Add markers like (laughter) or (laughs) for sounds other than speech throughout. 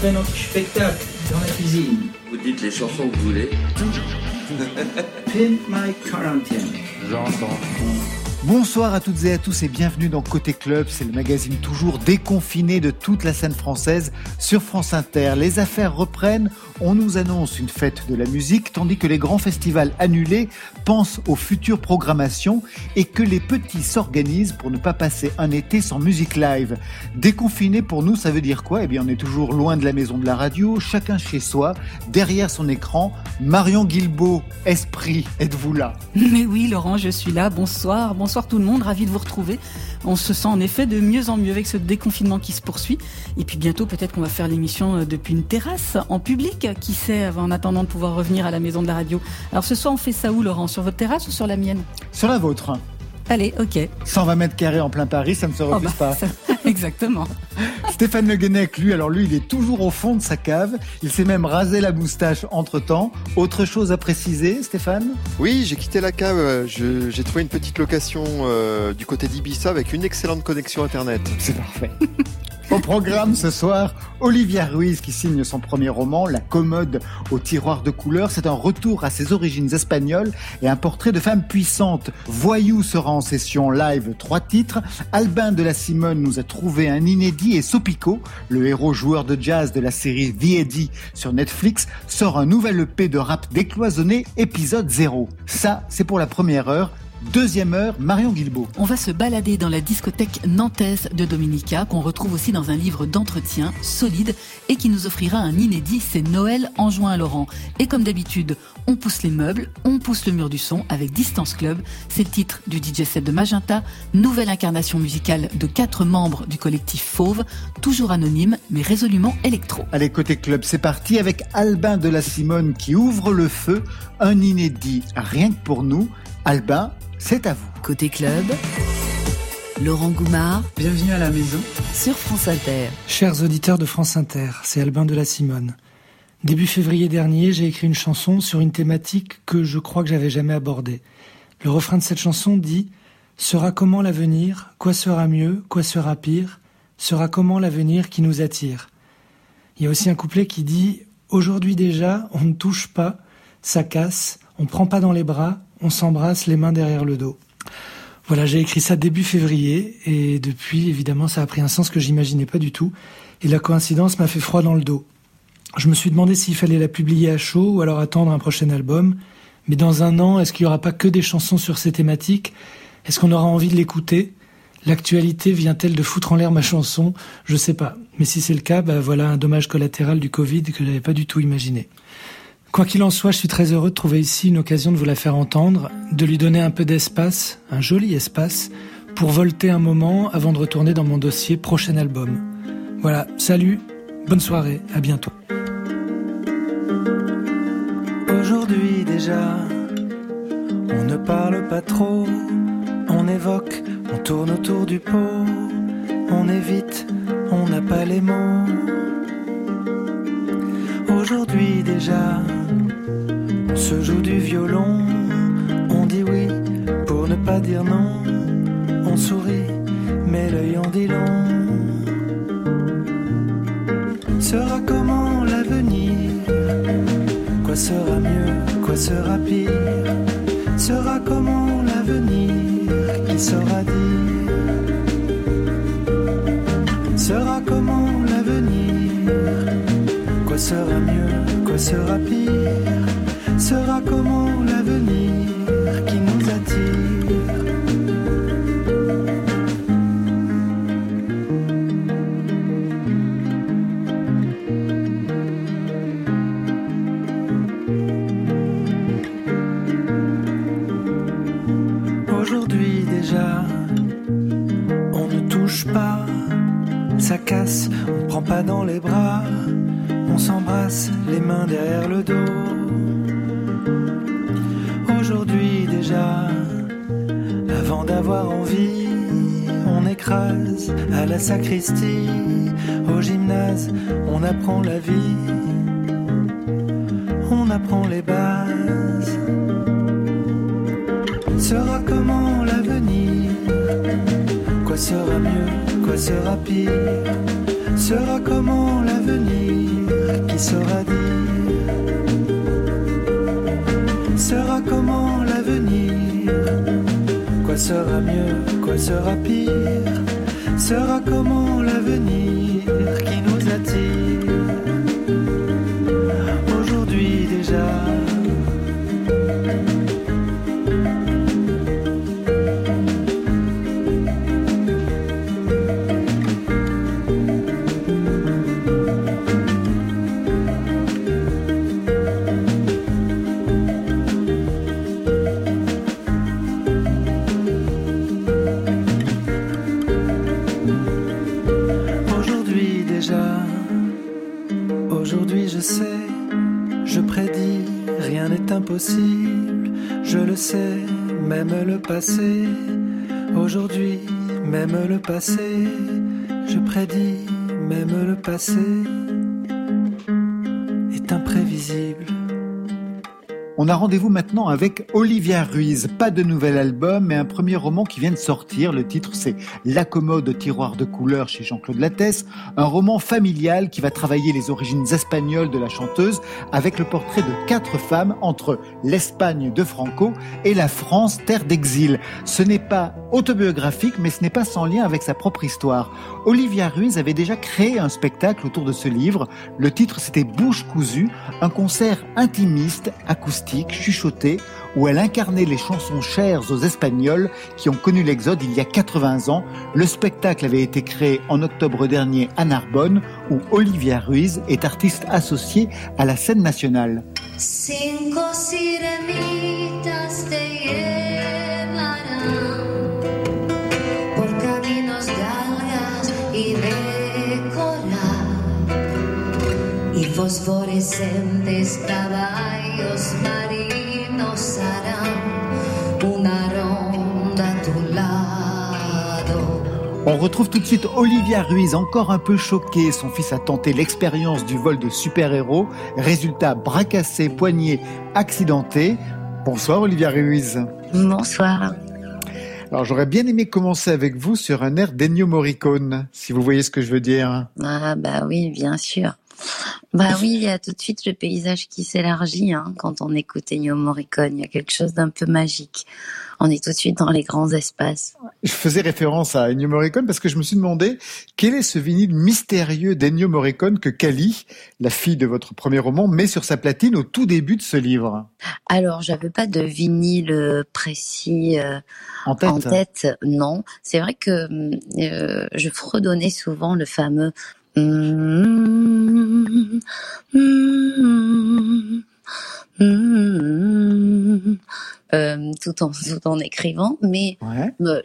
fait notre spectacle dans la cuisine. Vous dites les chansons que vous voulez. Pimp My Quarantine. J'entends. Bonsoir à toutes et à tous et bienvenue dans Côté Club, c'est le magazine toujours déconfiné de toute la scène française sur France Inter. Les affaires reprennent, on nous annonce une fête de la musique tandis que les grands festivals annulés pensent aux futures programmations et que les petits s'organisent pour ne pas passer un été sans musique live. Déconfiné pour nous, ça veut dire quoi? Eh bien on est toujours loin de la maison de la radio, chacun chez soi, derrière son écran. Marion Guilbeault, esprit, êtes-vous là? Mais oui Laurent, je suis là, bonsoir, bonsoir Bonsoir tout le monde, ravi de vous retrouver. On se sent en effet de mieux en mieux avec ce déconfinement qui se poursuit. Et puis bientôt, peut-être qu'on va faire l'émission euh, depuis une terrasse, en public, qui sait, en attendant de pouvoir revenir à la maison de la radio. Alors ce soir, on fait ça où, Laurent? Sur votre terrasse ou sur la mienne? Sur la vôtre. Allez, ok. 120 mètres carrés en plein Paris, ça ne se refuse oh bah, pas. Ça, (laughs) exactement. Stéphane Le Guenec, lui, alors lui, il est toujours au fond de sa cave. Il s'est même rasé la moustache entre temps. Autre chose à préciser, Stéphane? Oui, j'ai quitté la cave. J'ai trouvé une petite location euh, du côté d'Ibissa avec une excellente connexion Internet. C'est parfait. (laughs) Au programme ce soir, Olivia Ruiz qui signe son premier roman, La commode au tiroir de couleurs. C'est un retour à ses origines espagnoles et un portrait de femme puissante. Voyou sera en session live, trois titres. Albin de la Simone nous a trouvé un inédit et Sopico, le héros joueur de jazz de la série The sur Netflix, sort un nouvel EP de rap décloisonné, épisode 0. Ça, c'est pour la première heure. Deuxième heure, Marion Guilbeault. On va se balader dans la discothèque nantaise de Dominica, qu'on retrouve aussi dans un livre d'entretien solide et qui nous offrira un inédit, c'est Noël en juin à Laurent. Et comme d'habitude, on pousse les meubles, on pousse le mur du son avec Distance Club. C'est le titre du DJ set de Magenta, nouvelle incarnation musicale de quatre membres du collectif Fauve, toujours anonyme mais résolument électro. Allez, côté club, c'est parti avec Albin de la Simone qui ouvre le feu, un inédit rien que pour nous. Albin, c'est à vous. Côté club, Laurent Goumard. Bienvenue à la maison. Sur France Inter. Chers auditeurs de France Inter, c'est Albin de la Simone. Début février dernier, j'ai écrit une chanson sur une thématique que je crois que j'avais jamais abordée. Le refrain de cette chanson dit Sera comment l'avenir? Quoi sera mieux? Quoi sera pire? Sera comment l'avenir qui nous attire? Il y a aussi un couplet qui dit Aujourd'hui déjà, on ne touche pas, ça casse, on prend pas dans les bras, on s'embrasse les mains derrière le dos. Voilà, j'ai écrit ça début février et depuis, évidemment, ça a pris un sens que j'imaginais pas du tout et la coïncidence m'a fait froid dans le dos. Je me suis demandé s'il fallait la publier à chaud ou alors attendre un prochain album. Mais dans un an, est-ce qu'il n'y aura pas que des chansons sur ces thématiques? Est-ce qu'on aura envie de l'écouter? L'actualité vient-elle de foutre en l'air ma chanson? Je sais pas. Mais si c'est le cas, bah voilà un dommage collatéral du Covid que je n'avais pas du tout imaginé. Quoi qu'il en soit, je suis très heureux de trouver ici une occasion de vous la faire entendre, de lui donner un peu d'espace, un joli espace, pour volter un moment avant de retourner dans mon dossier prochain album. Voilà, salut, bonne soirée, à bientôt. Aujourd'hui déjà, on ne parle pas trop, on évoque, on tourne autour du pot, on évite, on n'a pas les mots. Aujourd'hui déjà, se joue du violon, on dit oui pour ne pas dire non, on sourit, mais l'œil en dit long. Sera comment l'avenir? Quoi sera mieux Quoi sera pire? Sera comment l'avenir? Qui saura dire? Sera comment l'avenir? Quoi sera mieux Quoi sera pire? A rendez-vous maintenant avec Olivia Ruiz. Pas de nouvel album, mais un premier roman qui vient de sortir. Le titre, c'est La commode au tiroir de couleurs chez Jean-Claude Lattès. Un roman familial qui va travailler les origines espagnoles de la chanteuse avec le portrait de quatre femmes entre l'Espagne de Franco et la France, terre d'exil. Ce n'est pas autobiographique, mais ce n'est pas sans lien avec sa propre histoire. Olivia Ruiz avait déjà créé un spectacle autour de ce livre. Le titre, c'était Bouche cousue, un concert intimiste, acoustique chuchotée, où elle incarnait les chansons chères aux Espagnols qui ont connu l'exode il y a 80 ans. Le spectacle avait été créé en octobre dernier à Narbonne, où Olivia Ruiz est artiste associée à la scène nationale. Fosforescentes caballos marinos harán una ronda a tu lado. On retrouve tout de suite Olivia Ruiz, encore un peu choquée. Son fils a tenté l'expérience du vol de super-héros. Résultat, bras cassé, poignet accidenté. Bonsoir Olivia Ruiz. Bonsoir. Alors j'aurais bien aimé commencer avec vous sur un air d'Ennio Morricone, si vous voyez ce que je veux dire. Ah bah oui, bien sûr. Bah oui, il y a tout de suite le paysage qui s'élargit hein, quand on écoute Ennio Morricone. Il y a quelque chose d'un peu magique. On est tout de suite dans les grands espaces. Je faisais référence à Ennio Morricone parce que je me suis demandé quel est ce vinyle mystérieux d'Ennio Morricone que Cali, la fille de votre premier roman, met sur sa platine au tout début de ce livre. Alors, j'avais pas de vinyle euh, précis euh, En tête. en tête, non. C'est vrai que euh, je fredonnais souvent le fameux Mm, mm, mm, euh, tout en tout en écrivant, mais euh,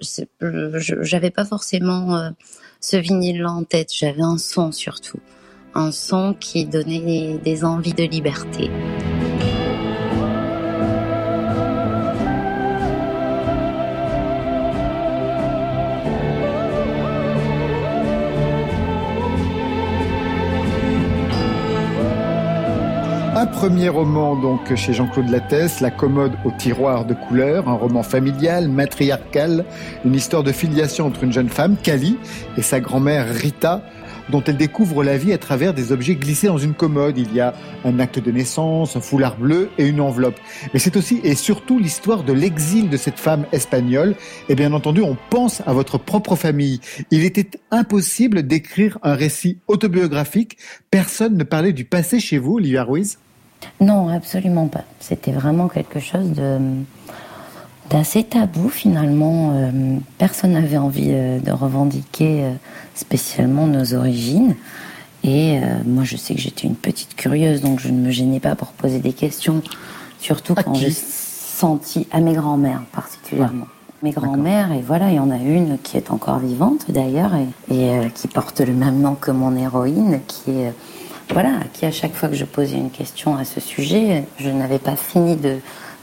j'avais pas forcément euh, ce vinyle en tête. J'avais un son surtout, un son qui donnait des envies de liberté. Un premier roman donc chez Jean-Claude Lattès, La commode au tiroir de couleurs, un roman familial, matriarcal, une histoire de filiation entre une jeune femme, Cali, et sa grand-mère Rita, dont elle découvre la vie à travers des objets glissés dans une commode. Il y a un acte de naissance, un foulard bleu et une enveloppe. Mais c'est aussi et surtout l'histoire de l'exil de cette femme espagnole. Et bien entendu, on pense à votre propre famille. Il était impossible d'écrire un récit autobiographique. Personne ne parlait du passé chez vous, Olivia Ruiz. Non, absolument pas. C'était vraiment quelque chose de d'assez tabou finalement. Euh, personne n'avait envie euh, de revendiquer euh, spécialement nos origines. Et moi, je sais que j'étais une petite curieuse, donc je ne me gênais pas pour poser des questions, surtout quand j'ai senti à mes grands-mères particulièrement. Mes grands-mères, et voilà, il y en a une qui est encore vivante d'ailleurs, et, et, qui porte le même nom que mon héroïne, qui est, voilà, à qui à chaque fois que je posais une question à ce sujet, je n'avais pas fini de,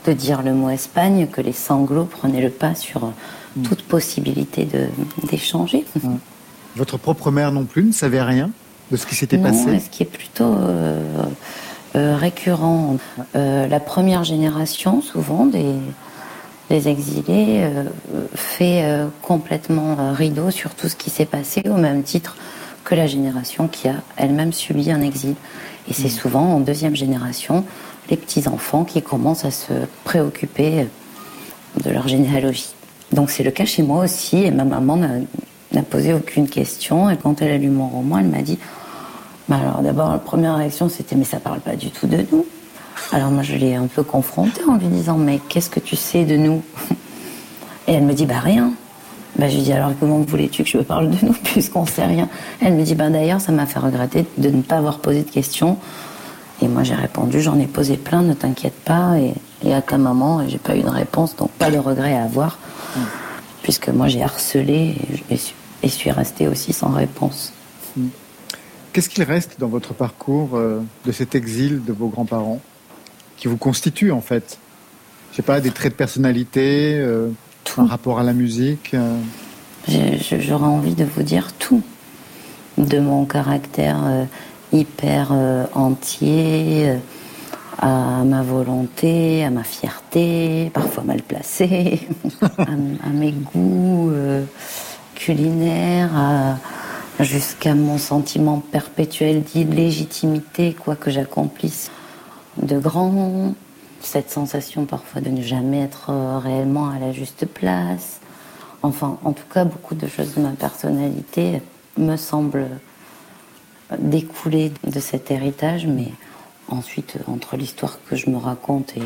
de dire le mot Espagne, que les sanglots prenaient le pas sur euh, toute possibilité d'échanger. Votre propre mère non plus ne savait rien de ce qui s'était Non, passé? ce qui est plutôt euh, euh, récurrent. Euh, la première génération, souvent, des, des exilés, fait complètement rideau sur tout ce qui s'est passé, au même titre que la génération qui a elle-même subi un exil. Et c'est souvent en deuxième génération les petits-enfants qui commencent à se préoccuper de leur généalogie. Donc c'est le cas chez moi aussi, et ma maman n'a posé aucune question, et quand elle a lu mon roman, elle m'a dit, bah alors d'abord la première réaction c'était mais ça parle pas du tout de nous. Alors moi je l'ai un peu confrontée en lui disant mais qu'est-ce que tu sais de nous? Et elle me dit bah rien. Bah, je lui dis alors comment voulais-tu que je me parle de nous (laughs) puisqu'on sait rien Elle me dit bah d'ailleurs ça m'a fait regretter de ne pas avoir posé de questions. Et moi j'ai répondu j'en ai posé plein, ne t'inquiète pas. Et, et, à ta maman et j'ai pas eu de réponse donc pas de regret à avoir puisque moi j'ai harcelé et, et, suis restée aussi sans réponse. Qu'est-ce qu'il reste dans votre parcours euh, de cet exil de vos grands-parents qui vous constitue en fait? Je sais pas, des traits de personnalité, euh, un rapport à la musique euh... J'aurais envie de vous dire tout. De mon caractère euh, hyper euh, entier, à ma volonté, à ma fierté, parfois mal placée, (laughs) à, à, mes goûts culinaires, jusqu'à mon sentiment perpétuel d'illégitimité, quoi que j'accomplisse de grand, cette sensation parfois de ne jamais être euh, réellement à la juste place. Enfin, en tout cas, beaucoup de choses de ma personnalité me semblent découler de cet héritage, mais ensuite, entre l'histoire que je me raconte et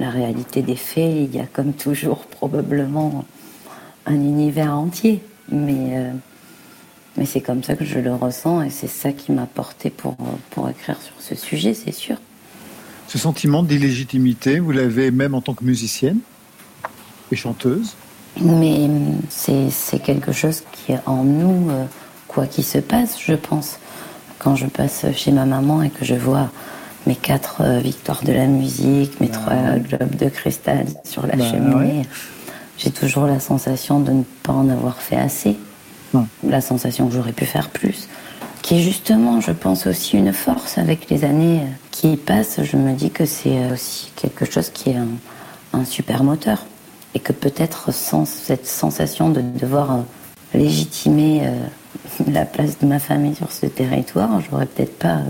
la réalité des faits, il y a comme toujours probablement un univers entier. Mais, euh, mais c'est comme ça que je le ressens et c'est ça qui m'a porté pour, pour écrire sur ce sujet, c'est sûr. Ce sentiment d'illégitimité, vous l'avez même en tant que musicienne et chanteuse Mais c'est quelque chose qui est en nous, euh, quoi qu'il se passe, je pense. Quand je passe chez ma maman et que je vois mes quatre euh, victoires de la musique, mes bah, trois ouais. globes de cristal sur la bah, cheminée, ouais. j'ai toujours la sensation de ne pas en avoir fait assez. La sensation que j'aurais pu faire plus qui est justement, je pense, aussi une force avec les années qui passent. Je me dis que c'est aussi quelque chose qui est un, super moteur. Et que peut-être sans cette sensation de devoir légitimer euh, (laughs) la place de ma famille sur ce territoire, j'aurais peut-être pas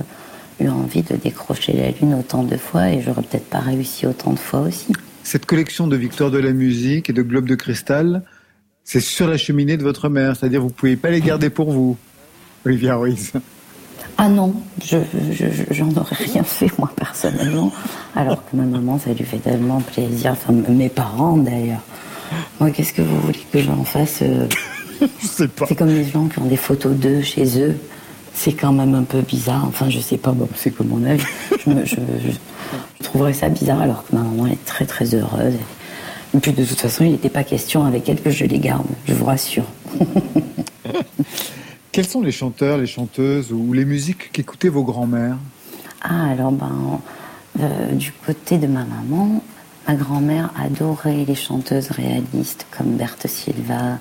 eu envie de décrocher la Lune autant de fois et j'aurais peut-être pas réussi autant de fois aussi. Cette collection de victoires de la musique et de globes de cristal, c'est sur la cheminée de votre mère, c'est-à-dire vous pouvez pas les garder pour vous. Olivia Ruiz Ah non, je, je, j'en aurais rien fait moi personnellement, alors que ma maman ça lui fait tellement plaisir, enfin mes parents d'ailleurs. Moi qu'est-ce que vous voulez que j'en fasse euh... (laughs) Je sais pas. C'est comme les gens qui ont des photos d'eux chez eux, c'est quand même un peu bizarre, enfin je sais pas, bon, c'est comme mon avis, je, me, je, je, trouverais ça bizarre alors que ma maman est très très heureuse. Et puis de toute façon il n'était pas question avec elle que je les garde, je vous rassure. (laughs) Quels sont les chanteurs, les chanteuses ou les musiques qu'écoutaient vos grands-mères? Ah, alors, ben, euh, du côté de ma maman, ma grand-mère adorait les chanteuses réalistes comme Berthe Silva,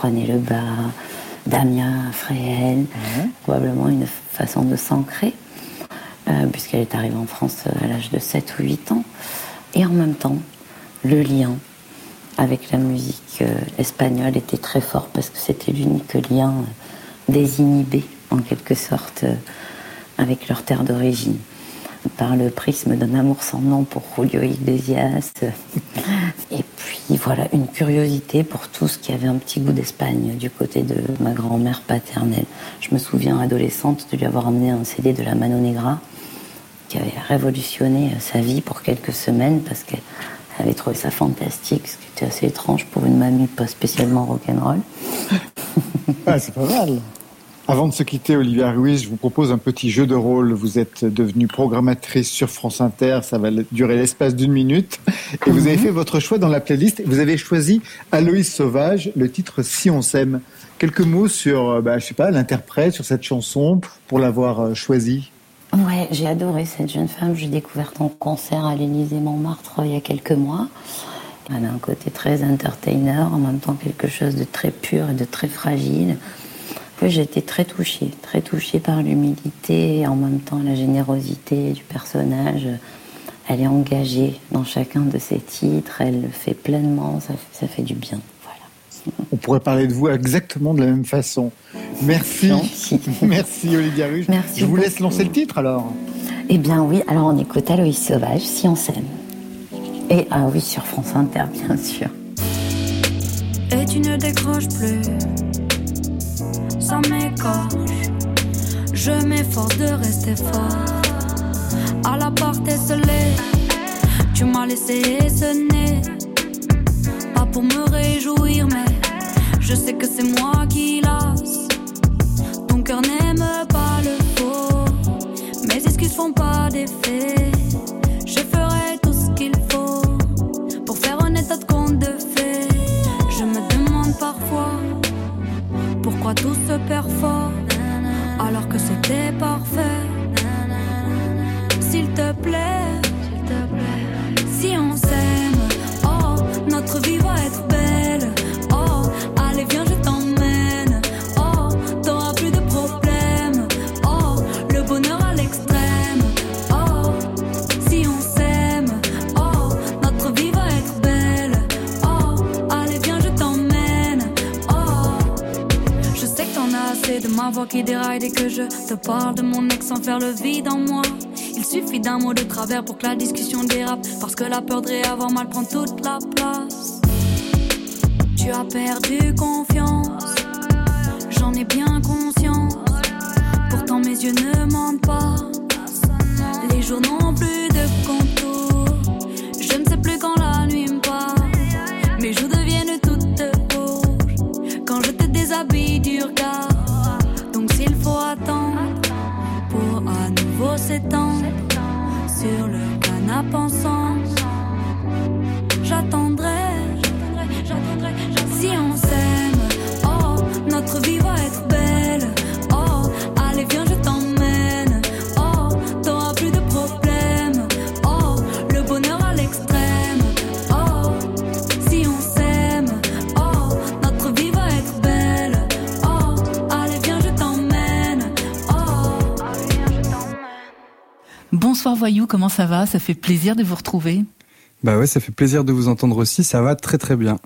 René Lebas, Damien Fréhel, mmh. probablement une façon de s'ancrer, euh, puisqu'elle est arrivée en France à l'âge de 7 ou 8 ans. Et en même temps, le lien avec la musique euh, espagnole était très fort parce que c'était l'unique lien. Euh, désinhibés en quelque sorte euh, avec leur terre d'origine. Par le prisme d'un amour sans nom pour Julio Iglesias. (laughs) Et puis voilà une curiosité pour tout ce qui avait un petit goût d'Espagne du côté de ma grand-mère paternelle. Je me souviens adolescente de lui avoir emmené un CD de la Mano Negra qui avait révolutionné sa vie pour quelques semaines parce qu'elle avait trouvé ça fantastique ce qui était assez étrange pour une mamie pas spécialement rock'n'roll (laughs) ah, c'est pas mal Avant de se quitter, Olivia Ruiz, je vous propose un petit jeu de rôle. Vous êtes devenue programmatrice sur France Inter, ça va durer l'espace d'une minute. Et vous avez fait votre choix dans la playlist. Vous avez choisi Aloïs Sauvage, le titre Si on s'aime. Quelques mots sur, bah, je sais pas, l'interprète, sur cette chanson, pour l'avoir choisie. Ouais, j'ai adoré cette jeune femme. J'ai découvert en concert à l'Élysée Montmartre il y a quelques mois. Elle a un côté très entertainer, en même temps quelque chose de très pur et de très fragile. J'ai été très touchée, très touchée par l'humilité en même temps la générosité du personnage. Elle est engagée dans chacun de ses titres, elle le fait pleinement, ça fait du bien. On pourrait parler de vous exactement de la même façon. Merci. Merci, (laughs) Merci Olivia Ruge. Merci Je vous beaucoup. laisse lancer le titre alors. Eh bien oui, alors on écoute Aloïs Sauvage, si on s'aime. Et ah oui, sur France Inter, bien sûr. Et tu ne décroches plus, ça m'écorche. Je m'efforce de rester fort. À la porte esselée, tu m'as laissé sonner. Pour me réjouir, mais je sais que c'est moi qui lasse. Ton cœur n'aime pas le faux. Mes excuses font pas d'effet. Je ferai tout ce qu'il faut pour faire un état de compte de fait. Je me demande parfois pourquoi tout se perd alors que c'était parfait. S'il te plaît, ma voix qui déraille dès que je te parle de mon ex sans faire le vide en moi. Il suffit d'un mot de travers pour que la discussion dérape. Parce que la peur de réavoir mal prend toute la place. Tu as perdu confiance, j'en ai bien conscience. Pourtant mes yeux ne mentent pas. Les jours n'ont plus de contour. Je ne sais plus quand la nuit me joues s'étendre sur le canapé ensemble, Bonsoir Voyou, comment ça va? Ça fait plaisir de vous retrouver? Bah ouais, ça fait plaisir de vous entendre aussi, ça va très très bien.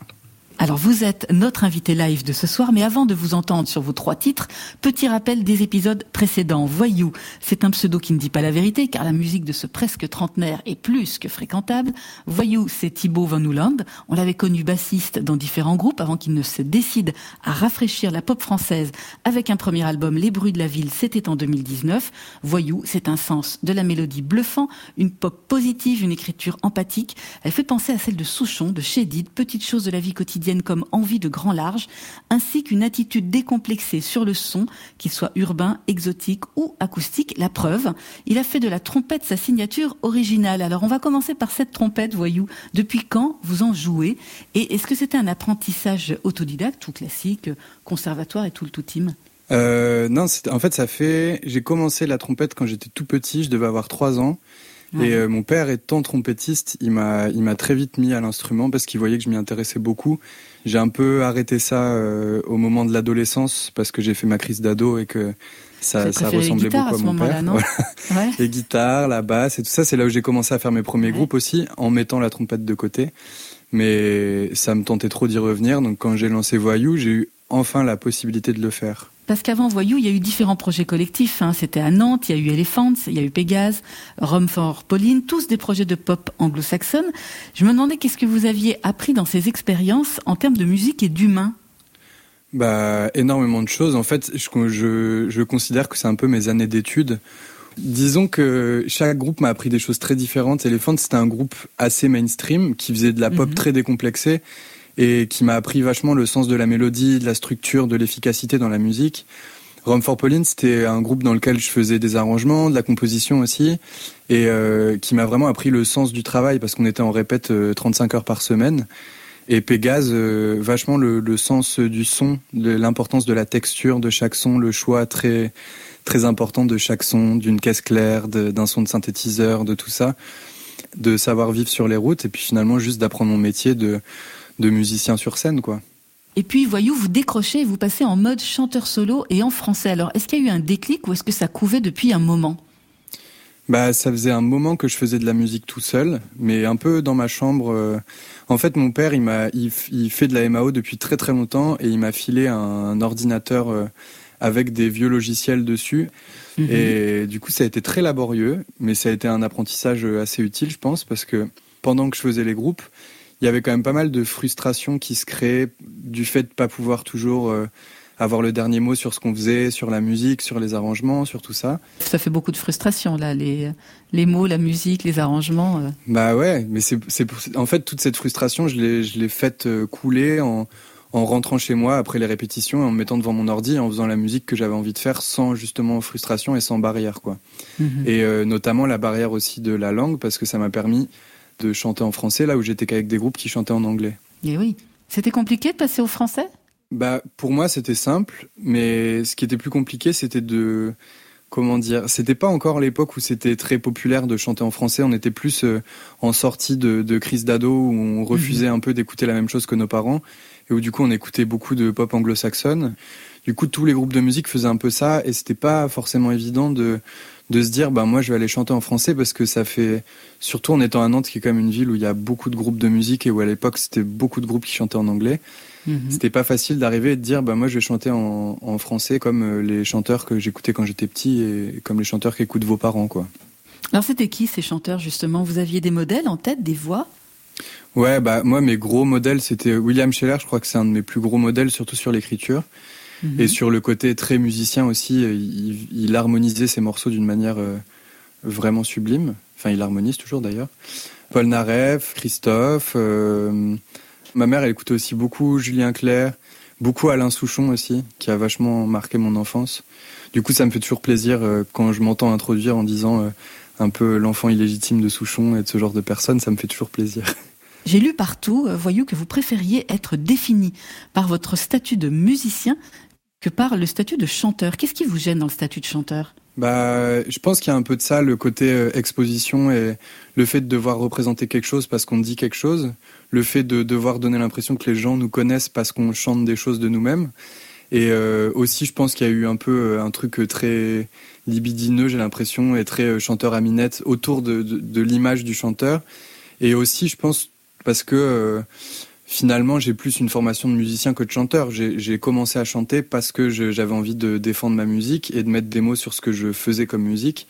Alors vous êtes notre invité live de ce soir, mais avant de vous entendre sur vos trois titres, petit rappel des épisodes précédents. Voyou, c'est un pseudo qui ne dit pas la vérité, car la musique de ce presque trentenaire est plus que fréquentable. Voyou, c'est Thibaut Van Ouland. On l'avait connu bassiste dans différents groupes avant qu'il ne se décide à rafraîchir la pop française avec un premier album, Les Bruits de la Ville, c'était en 2019. Voyou, c'est un sens de la mélodie bluffant, une pop positive, une écriture empathique. Elle fait penser à celle de Souchon, de Chédid, petites choses de la vie quotidienne comme envie de grand large, ainsi qu'une attitude décomplexée sur le son, qu'il soit urbain, exotique ou acoustique. La preuve, il a fait de la trompette sa signature originale. Alors on va commencer par cette trompette, voyou. Depuis quand vous en jouez? Et est-ce que c'était un apprentissage autodidacte, tout classique, conservatoire et tout le tout Euh, non, en fait, ça fait. J'ai commencé la trompette quand j'étais tout petit, je devais avoir trois ans. Et euh, mon père étant trompettiste, il m'a, il m'a très vite mis à l'instrument parce qu'il voyait que je m'y intéressais beaucoup. J'ai un peu arrêté ça euh, au moment de l'adolescence parce que j'ai fait ma crise d'ado et que ça, ressemblait beaucoup à mon père. non Voilà. Ouais. (laughs) Les guitares, la basse et tout ça, c'est là où j'ai commencé à faire mes premiers Ouais. groupes aussi, en mettant la trompette de côté. Mais ça me tentait trop d'y revenir, donc quand j'ai lancé Voyou, j'ai eu enfin la possibilité de le faire. Parce qu'avant Voyou, il y a eu différents projets collectifs. hein. C'était à Nantes, il y a eu Elephants, il y a eu Pégase, Rome for Pauline, tous des projets de pop anglo-saxonne. Je me demandais qu'est-ce que vous aviez appris dans ces expériences en termes de musique et d'humain? Bah, énormément de choses. En fait, je, je, je considère que c'est un peu mes années d'études. Disons que chaque groupe m'a appris des choses très différentes. Elephant, c'était un groupe assez mainstream qui faisait de la pop Mhm. très décomplexée et qui m'a appris vachement le sens de la mélodie, de la structure, de l'efficacité dans la musique. Rome for Pauline, c'était un groupe dans lequel je faisais des arrangements, de la composition aussi, et euh, qui m'a vraiment appris le sens du travail parce qu'on était en répète euh, 35 heures par semaine. Et Pégase, euh, vachement le, le sens du son, l'importance de la texture de chaque son, le choix très très important de chaque son, d'une caisse claire, d'un son de synthétiseur, de tout ça, de savoir vivre sur les routes et puis finalement juste d'apprendre mon métier de de musicien sur scène quoi. Et puis Voyou, vous décrochez vous passez en mode chanteur solo et en français. Alors, est-ce qu'il y a eu un déclic ou est-ce que ça couvait depuis un moment? Bah, ça faisait un moment que je faisais de la musique tout seul, mais un peu dans ma chambre. euh. En fait, mon père, il m'a, il, fait de la MAO depuis très très longtemps et il m'a filé un ordinateur euh, avec des vieux logiciels dessus. Mhm. Et du coup, ça a été très laborieux, mais ça a été un apprentissage assez utile, je pense, parce que pendant que je faisais les groupes, il y avait quand même pas mal de frustration qui se créait du fait de pas pouvoir toujours euh, avoir le dernier mot sur ce qu'on faisait, sur la musique, sur les arrangements, sur tout ça. Ça fait beaucoup de frustration là, les, les mots, la musique, les arrangements. euh. Bah ouais, mais c'est en fait toute cette frustration, je l'ai je l'ai faite euh, couler en en rentrant chez moi après les répétitions et en me mettant devant mon ordi et en faisant la musique que j'avais envie de faire sans justement frustration et sans barrière quoi. Mhm. Et euh, notamment la barrière aussi de la langue parce que ça m'a permis de chanter en français là où j'étais qu'avec des groupes qui chantaient en anglais. Et oui. C'était compliqué de passer au français? Bah, pour moi, c'était simple, mais ce qui était plus compliqué, c'était de. Comment dire C'était pas encore l'époque où c'était très populaire de chanter en français. On était plus euh, en sortie de, de crise d'ado où on refusait un peu d'écouter la même chose que nos parents et où du coup on écoutait beaucoup de pop anglo-saxonne. Du coup, tous les groupes de musique faisaient un peu ça et c'était pas forcément évident de de se dire bah moi je vais aller chanter en français parce que ça fait surtout en étant à Nantes qui est quand même une ville où il y a beaucoup de groupes de musique et où à l'époque c'était beaucoup de groupes qui chantaient en anglais. Mhm. C'était pas facile d'arriver et de dire bah moi je vais chanter en, en français comme euh, les chanteurs que j'écoutais quand j'étais petit et comme les chanteurs qu'écoutent vos parents quoi. Alors c'était qui ces chanteurs justement? Vous aviez des modèles en tête, des voix? Ouais bah moi mes gros modèles c'était William Scheller, je crois que c'est un de mes plus gros modèles surtout sur l'écriture Mhm. et sur le côté très musicien aussi, euh, il, il harmonisait ses morceaux d'une manière euh, vraiment sublime. Enfin il harmonise toujours d'ailleurs. Paul Naref, Christophe, euh, ma mère elle écoutait aussi beaucoup Julien Clerc, beaucoup Alain Souchon aussi qui a vachement marqué mon enfance. Du coup, ça me fait toujours plaisir euh, quand je m'entends introduire en disant euh, un peu l'enfant illégitime de Souchon et de ce genre de personnes, ça me fait toujours plaisir. (laughs) J'ai lu partout, voyou, que vous préfériez être défini par votre statut de musicien que par le statut de chanteur. Qu'est-ce qui vous gêne dans le statut de chanteur? Bah, je pense qu'il y a un peu de ça, le côté euh, exposition et le fait de devoir représenter quelque chose parce qu'on dit quelque chose, le fait de devoir donner l'impression que les gens nous connaissent parce qu'on chante des choses de nous-mêmes. Et euh, aussi, je pense qu'il y a eu un peu euh, un truc très libidineux, j'ai l'impression, et très chanteur à minette autour de, l'image du chanteur. Et aussi, je pense, parce que finalement, j'ai plus une formation de musicien que de chanteur. J'ai commencé à chanter parce que j'avais envie de défendre ma musique et de mettre des mots sur ce que je faisais comme musique.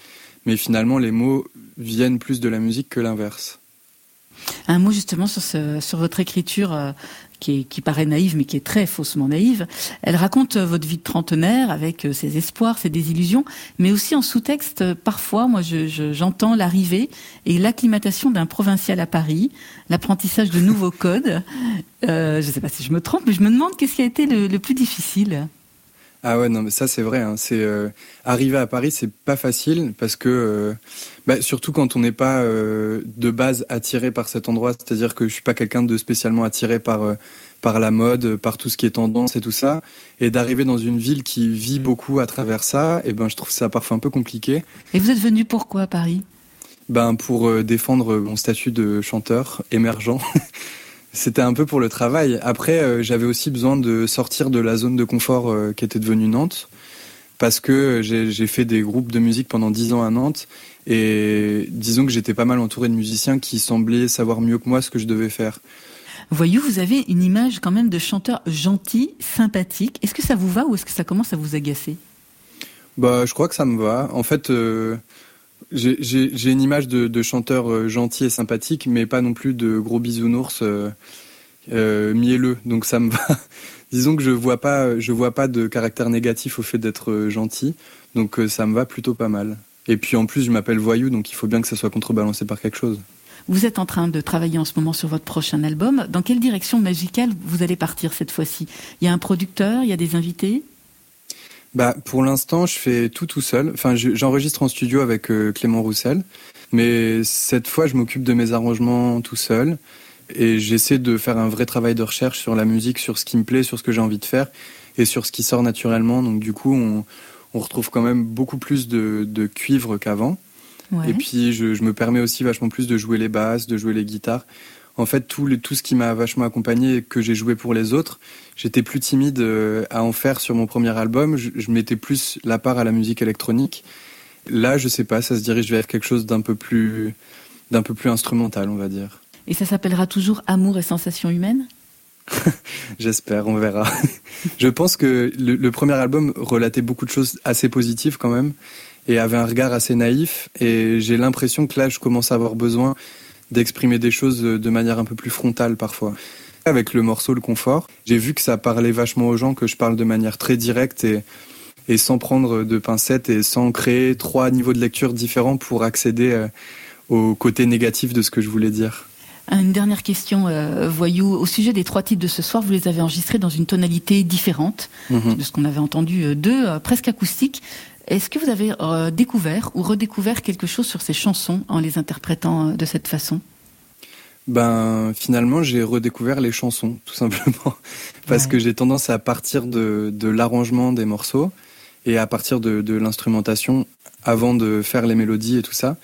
Mais finalement, les mots viennent plus de la musique que l'inverse. Un mot justement sur, sur votre écriture euh, qui, est- qui paraît naïve mais qui est très faussement naïve. Elle raconte euh, votre vie de trentenaire avec euh, ses espoirs, ses désillusions, mais aussi en sous-texte, euh, parfois, moi je- je- j'entends l'arrivée et l'acclimatation d'un provincial à Paris, l'apprentissage de nouveaux (laughs) codes. Euh, je ne sais pas si je me trompe, mais je me demande qu'est-ce qui a été le plus difficile. Ah ouais, non, mais ça c'est vrai. Hein. C'est euh, arriver à Paris, c'est pas facile parce que, euh, bah, surtout quand on n'est pas euh, de base attiré par cet endroit. C'est-à-dire que je suis pas quelqu'un de spécialement attiré par par la mode, par tout ce qui est tendance et tout ça, et d'arriver dans une ville qui vit beaucoup à travers ça, et ben je trouve ça parfois un peu compliqué. Et vous êtes venu pourquoi à Paris? Ben pour défendre mon statut de chanteur émergent. (laughs) C'était un peu pour le travail. Après, euh, j'avais aussi besoin de sortir de la zone de confort euh, qui était devenue Nantes, parce que j'ai j'ai fait des groupes de musique pendant dix ans à Nantes, et disons que j'étais pas mal entouré de musiciens qui semblaient savoir mieux que moi ce que je devais faire. Voyou, vous avez une image quand même de chanteur gentil, sympathique. Est-ce que ça vous va ou est-ce que ça commence à vous agacer? Bah, je crois que ça me va. En fait, euh, j'ai- une image de, chanteur euh, gentil et sympathique, mais pas non plus de gros bisounours euh, euh, mielleux. Donc ça me (laughs) va. Disons que je vois pas, je vois pas de caractère négatif au fait d'être gentil. Donc ça me va plutôt pas mal. Et puis en plus, je m'appelle Voyou, donc il faut bien que ça soit contrebalancé par quelque chose. Vous êtes en train de travailler en ce moment sur votre prochain album. Dans quelle direction musicale vous allez partir cette fois-ci? Il y a un producteur, il y a des invités? Bah, pour l'instant, je fais tout tout seul. Enfin, je- j'enregistre en studio avec euh, Clément Roussel, mais cette fois, je m'occupe de mes arrangements tout seul et j'essaie de faire un vrai travail de recherche sur la musique, sur ce qui me plaît, sur ce que j'ai envie de faire et sur ce qui sort naturellement. Donc, du coup, on, on retrouve quand même beaucoup plus de, de cuivre qu'avant. Ouais. Et puis, je, je me permets aussi vachement plus de jouer les basses, de jouer les guitares. En fait, tout, tout ce qui m'a vachement accompagné et que j'ai joué pour les autres, j'étais plus timide euh, à en faire sur mon premier album. Je, je mettais plus la part à la musique électronique. Là, je sais pas, ça se dirige vers quelque chose d'un peu plus, d'un peu plus instrumental, on va dire. Et ça s'appellera toujours Amour et sensations humaines? (laughs) J'espère, on verra. (laughs) je pense que le, premier album relatait beaucoup de choses assez positives quand même et avait un regard assez naïf. Et j'ai l'impression que là, je commence à avoir besoin d'exprimer des choses de manière un peu plus frontale parfois. Avec le morceau Le Confort, j'ai vu que ça parlait vachement aux gens, que je parle de manière très directe et, et sans prendre de pincettes et sans créer trois niveaux de lecture différents pour accéder euh, au côté négatif de ce que je voulais dire. Une dernière question, euh, Voyou. Au sujet des trois titres de ce soir, vous les avez enregistrés dans une tonalité différente mhm. de ce qu'on avait entendu euh, d'eux, euh, presque acoustique. Est-ce que vous avez découvert ou redécouvert quelque chose sur ces chansons en les interprétant de cette façon? Ben finalement j'ai redécouvert les chansons (laughs) tout simplement parce que j'ai tendance à partir de, de l'arrangement des morceaux et à partir de, de l'instrumentation avant de faire les mélodies et tout ça.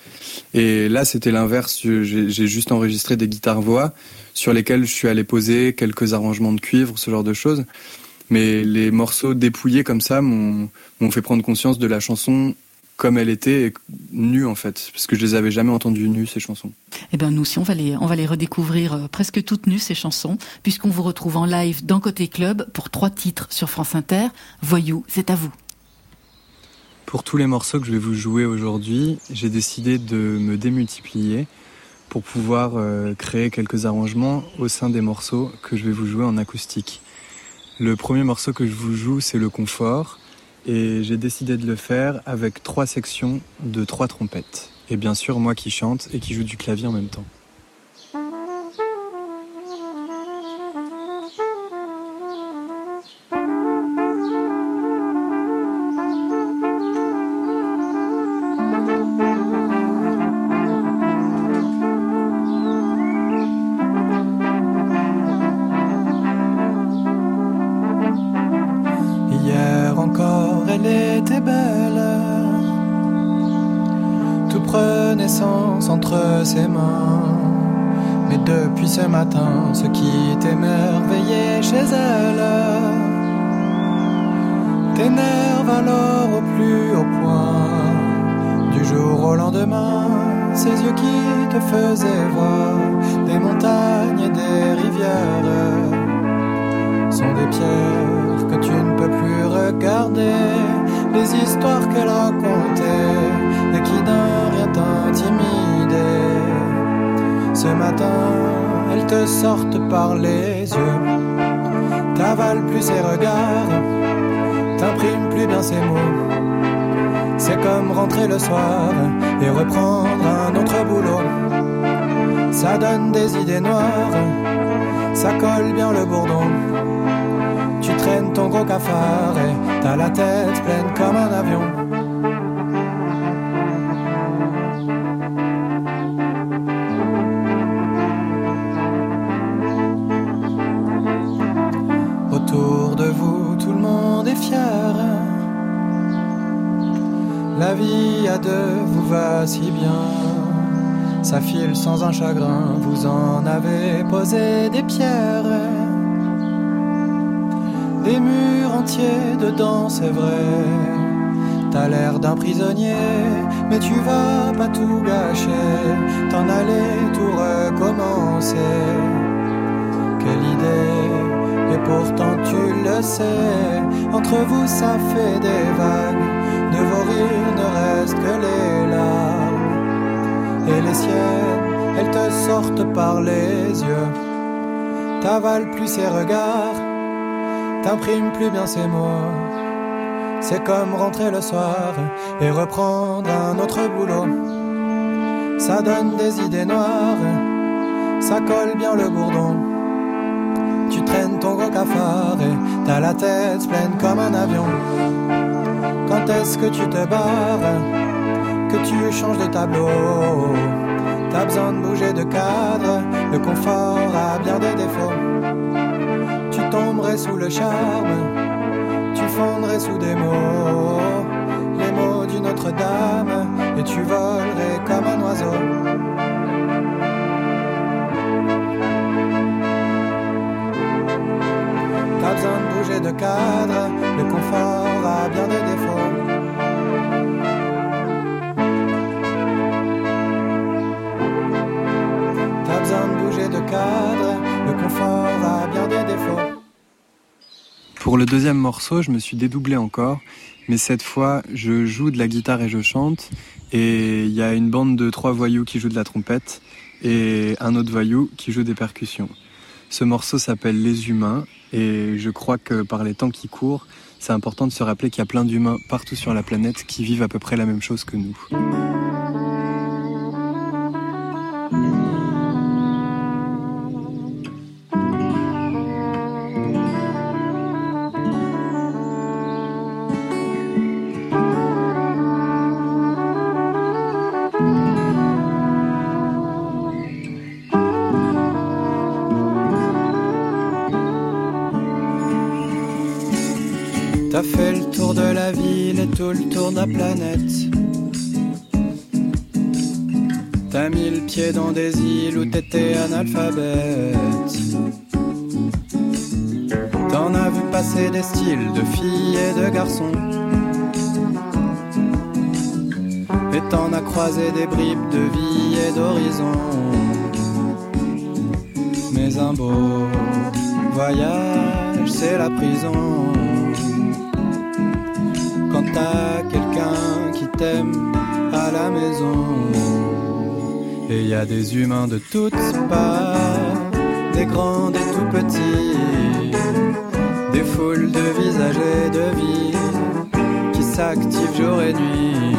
Et là, c'était l'inverse. J'ai juste enregistré des guitares-voix sur lesquelles je suis allé poser quelques arrangements de cuivre, ce genre de choses. Mais les morceaux dépouillés comme ça m'ont fait prendre conscience de la chanson comme elle était nue en fait, parce que je les avais jamais entendues nues ces chansons. Eh bien nous aussi on va les on va les redécouvrir euh, presque toutes nues ces chansons, puisqu'on vous retrouve en live dans Côté Club pour trois titres sur France Inter. Voyou, c'est à vous. Pour tous les morceaux que je vais vous jouer aujourd'hui, j'ai décidé de me démultiplier pour pouvoir euh, créer quelques arrangements au sein des morceaux que je vais vous jouer en acoustique. Le premier morceau que je vous joue, c'est le confort, et j'ai décidé de le faire avec trois sections de trois trompettes. Et bien sûr, moi qui chante et qui joue du clavier en même temps. Ces yeux qui te faisaient voir des montagnes et des rivières sont des pierres que tu ne peux plus regarder les histoires qu'elle racontait et qui d'un rien t'intimidaient ce matin elles te sortent par les yeux. T'avales plus ses regards, t'imprimes plus bien ses mots. C'est comme rentrer le soir et reprendre un autre boulot. Ça donne des idées noires, ça colle bien le bourdon. Tu traînes ton gros cafard et t'as la tête pleine comme un avion. Sans un chagrin, vous en avez posé des pierres. Des murs entiers dedans, c'est vrai. T'as l'air d'un prisonnier, mais tu vas pas tout gâcher. T'en allais tout recommencer. Quelle idée, et pourtant tu le sais. Entre vous, ça fait des vagues de vos rires ne restent que les. Et les siennes, elles te sortent par les yeux. T'avales plus ses regards, t'imprimes plus bien ses mots. C'est comme rentrer le soir et reprendre un autre boulot. Ça donne des idées noires, ça colle bien le bourdon. Tu traînes ton gros cafard et t'as la tête pleine comme un avion. Quand est-ce que tu te barres Que tu changes de tableau. T'as besoin de bouger de cadre Le confort a bien des défauts. Tu tomberais sous le charme Tu fondrais sous des mots. Les mots d'une autre dame Et tu volerais comme un oiseau. T'as besoin de bouger de cadre, le confort a bien des défauts. Pour le deuxième morceau, je me suis dédoublé encore, mais cette fois, je joue de la guitare et je chante, et il y a une bande de trois voyous qui jouent de la trompette, et un autre voyou qui joue des percussions. Ce morceau s'appelle Les Humains, et je crois que par les temps qui courent, c'est important de se rappeler qu'il y a plein d'humains partout sur la planète qui vivent à peu près la même chose que nous. La planète. T'as mis le pied dans des îles où t'étais analphabète. T'en as vu passer des styles de filles et de garçons. Et t'en as croisé des bribes de vie et d'horizon. Mais un beau voyage, c'est la prison quand t'as qui t'aime à la maison. Et il y a des humains de toutes parts, des grands, des tout petits, des foules de visages et de vies qui s'activent jour et nuit.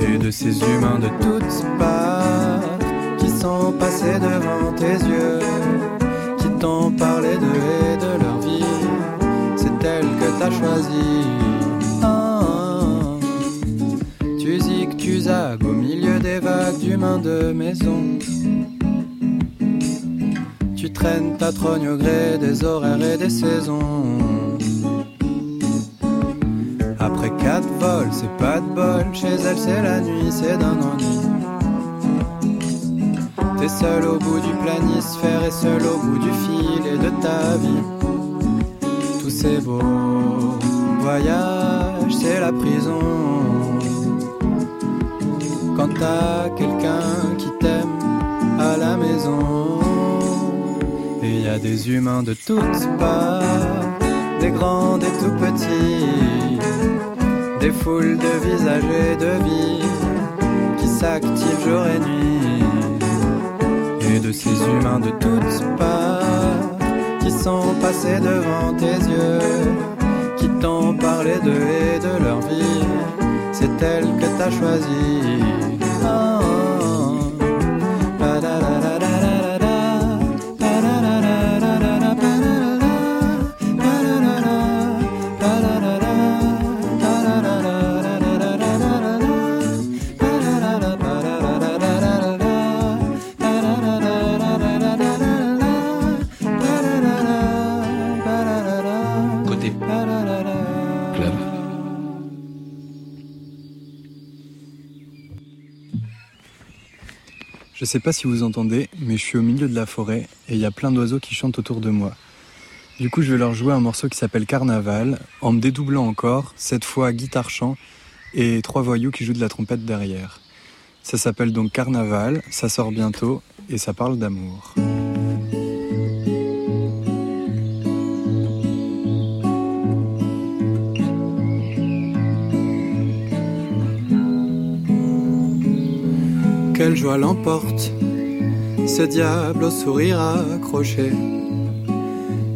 Et de ces humains de toutes parts qui sont passés devant tes yeux, qui t'ont parlé d'eux et de leur vie, c'est elle que t'as choisie. Au milieu des vagues d'humains de maison. Tu traînes ta trogne au gré des horaires et des saisons. Après quatre vols, c'est pas de bol. Chez elle, c'est la nuit, c'est d'un ennui. T'es seul au bout du planisphère et seul au bout du fil et de ta vie. Tous ces beaux voyages, c'est la prison t'as quelqu'un qui t'aime à la maison. Et il y a des humains de toutes parts, des grands, des tout petits, des foules de visages et de vie qui s'activent jour et nuit. Et de ces humains de toutes parts qui sont passés devant tes yeux, qui t'ont parlé d'eux et de leur vie c'est elle que t'as choisie. Oh, sais pas si vous entendez, mais je suis au milieu de la forêt et il y a plein d'oiseaux qui chantent autour de moi. Du coup, je vais leur jouer un morceau qui s'appelle Carnaval, en me dédoublant encore, cette fois guitare-chant et trois voyous qui jouent de la trompette derrière. Ça s'appelle donc Carnaval, ça sort bientôt et ça parle d'amour. Quelle joie l'emporte, ce diable au sourire accroché,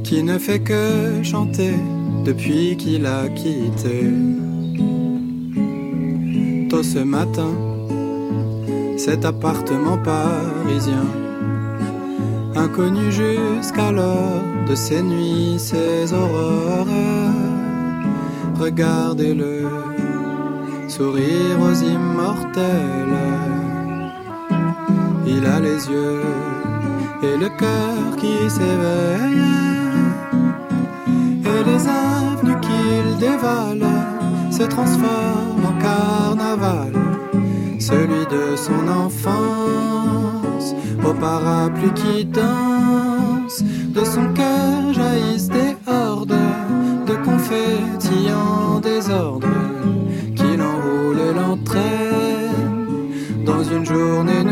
qui ne fait que chanter depuis qu'il a quitté. Tôt ce matin, cet appartement parisien, inconnu jusqu'alors de ses nuits, ses aurores, regardez-le, sourire aux immortels il a les yeux et le cœur qui s'éveille. Et les avenues qu'il dévale se transforment en carnaval, celui de son enfance, au parapluie qui danse, de son cœur jaillissent des hordes de confettis en désordre, qu'il enroule et l'entraîne dans une journée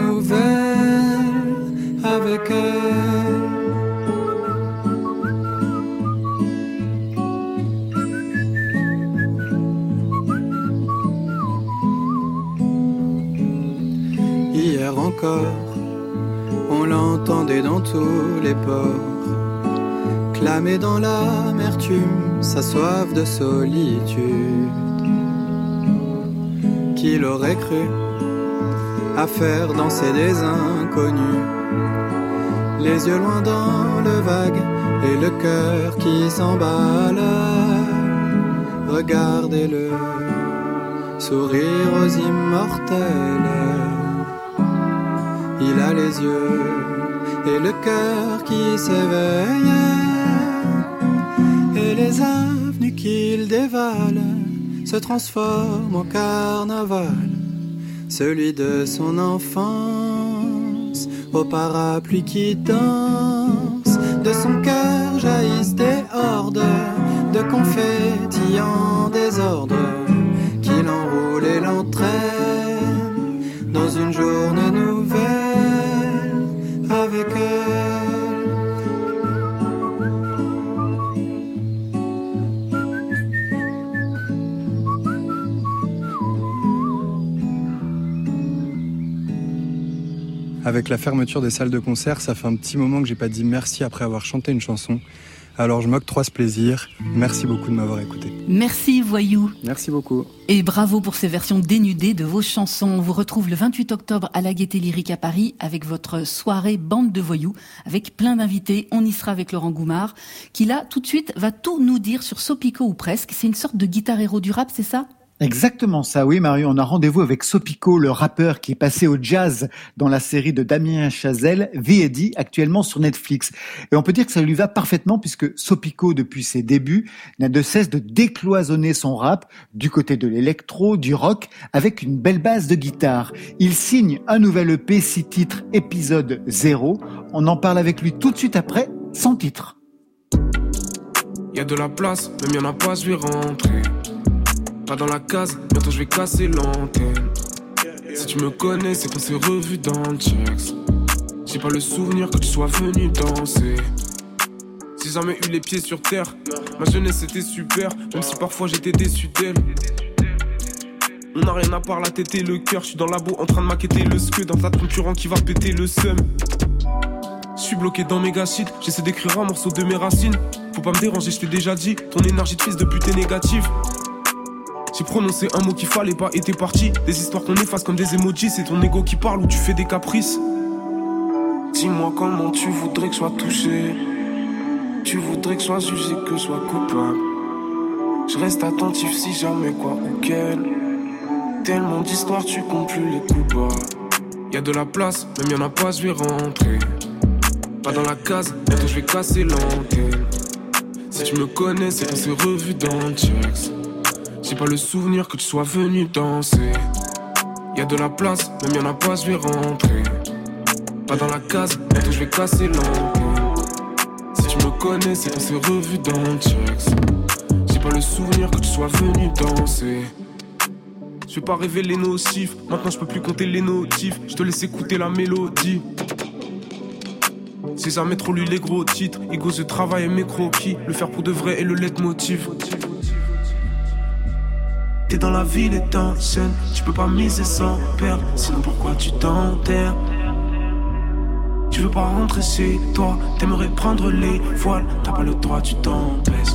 Dans tous les ports, clamer dans l'amertume sa soif de solitude. Qui l'aurait cru à faire danser des inconnus, les yeux loin dans le vague et le cœur qui s'emballe. Regardez-le sourire aux immortels. Il a les yeux et le cœur qui s'éveille. Et les avenues qu'il dévale se transforment en carnaval. Celui de son enfance au parapluie qui danse. De son cœur jaillissent des hordes de confettis en désordre qu'il enroule et l'entraîne Avec la fermeture des salles de concert, ça fait un petit moment que j'ai pas dit merci après avoir chanté une chanson. Alors je m'octroie ce plaisir. Merci beaucoup de m'avoir écouté. Merci Voyou. Merci beaucoup. Et bravo pour ces versions dénudées de vos chansons. On vous retrouve le 28 octobre à la Gaîté Lyrique à Paris avec votre soirée Bande de Voyous avec plein d'invités. On y sera avec Laurent Goumard qui là tout de suite va tout nous dire sur Sopico ou presque. C'est une sorte de guitare héros du rap, c'est ça? Exactement ça, oui Mario, on a rendez-vous avec Sopico, le rappeur qui est passé au jazz dans la série de Damien Chazelle, V&D, actuellement sur Netflix. Et on peut dire que ça lui va parfaitement puisque Sopico, depuis ses débuts, n'a de cesse de décloisonner son rap du côté de l'électro, du rock, avec une belle base de guitare. Il signe un nouvel EP, six titres, épisode 0. On en parle avec lui tout de suite après, sans titre. Y a de la place, même y en a pas, je vais rentrer. Pas dans la case, bientôt je vais casser l'antenne. Si tu me connais, c'est qu'on s'est revu dans le checks. J'ai pas le souvenir que tu sois venu danser. J'ai jamais eu les pieds sur terre. Ma jeunesse était super, même si parfois j'étais déçu d'elle. On n'a rien à part la tête et le cœur. Je suis dans la boue en train de maqueter le skeu dans ta concurrent qui va péter le seum. Suis bloqué dans mes shit, j'essaie d'écrire un morceau de mes racines. Faut pas me déranger, je t'ai déjà dit. Ton énergie de fils de pute est négative. J'ai prononcé un mot qu'il fallait pas et t'es parti. Des histoires qu'on efface comme des emojis, c'est ton ego qui parle ou tu fais des caprices. Dis-moi comment tu voudrais que soit touché. Tu voudrais que soit jugé, que soit coupable. Je reste attentif si jamais quoi ou quel. Tellement d'histoires, tu comptes plus les coups bas. Y a de la place, même y en a pas, je vais rentrer. Pas dans la case, bientôt je vais casser l'antenne. Si tu me connais, c'est qu'on s'est revu dans le. J'ai pas le souvenir que tu sois venu danser. Y a de la place, même y en a pas, je vais rentrer. Pas dans la case, bientôt je vais casser l'antenne. Si tu me connais, c'est qu'on s'est revu dans le checks. J'ai pas le souvenir que tu sois venu danser. Je vais pas révéler nos chiffres, maintenant je peux plus compter les notifs. Je te laisse écouter la mélodie. J'ai jamais trop lu les gros titres. Ego, je travaille mes croquis. Le faire pour de vrai et le leitmotiv. T'es dans la ville et t'enchaînes. Tu peux pas miser sans perdre. Sinon pourquoi tu t'enterres? Tu veux pas rentrer chez toi. T'aimerais prendre les voiles. T'as pas le droit, tu t'empêches.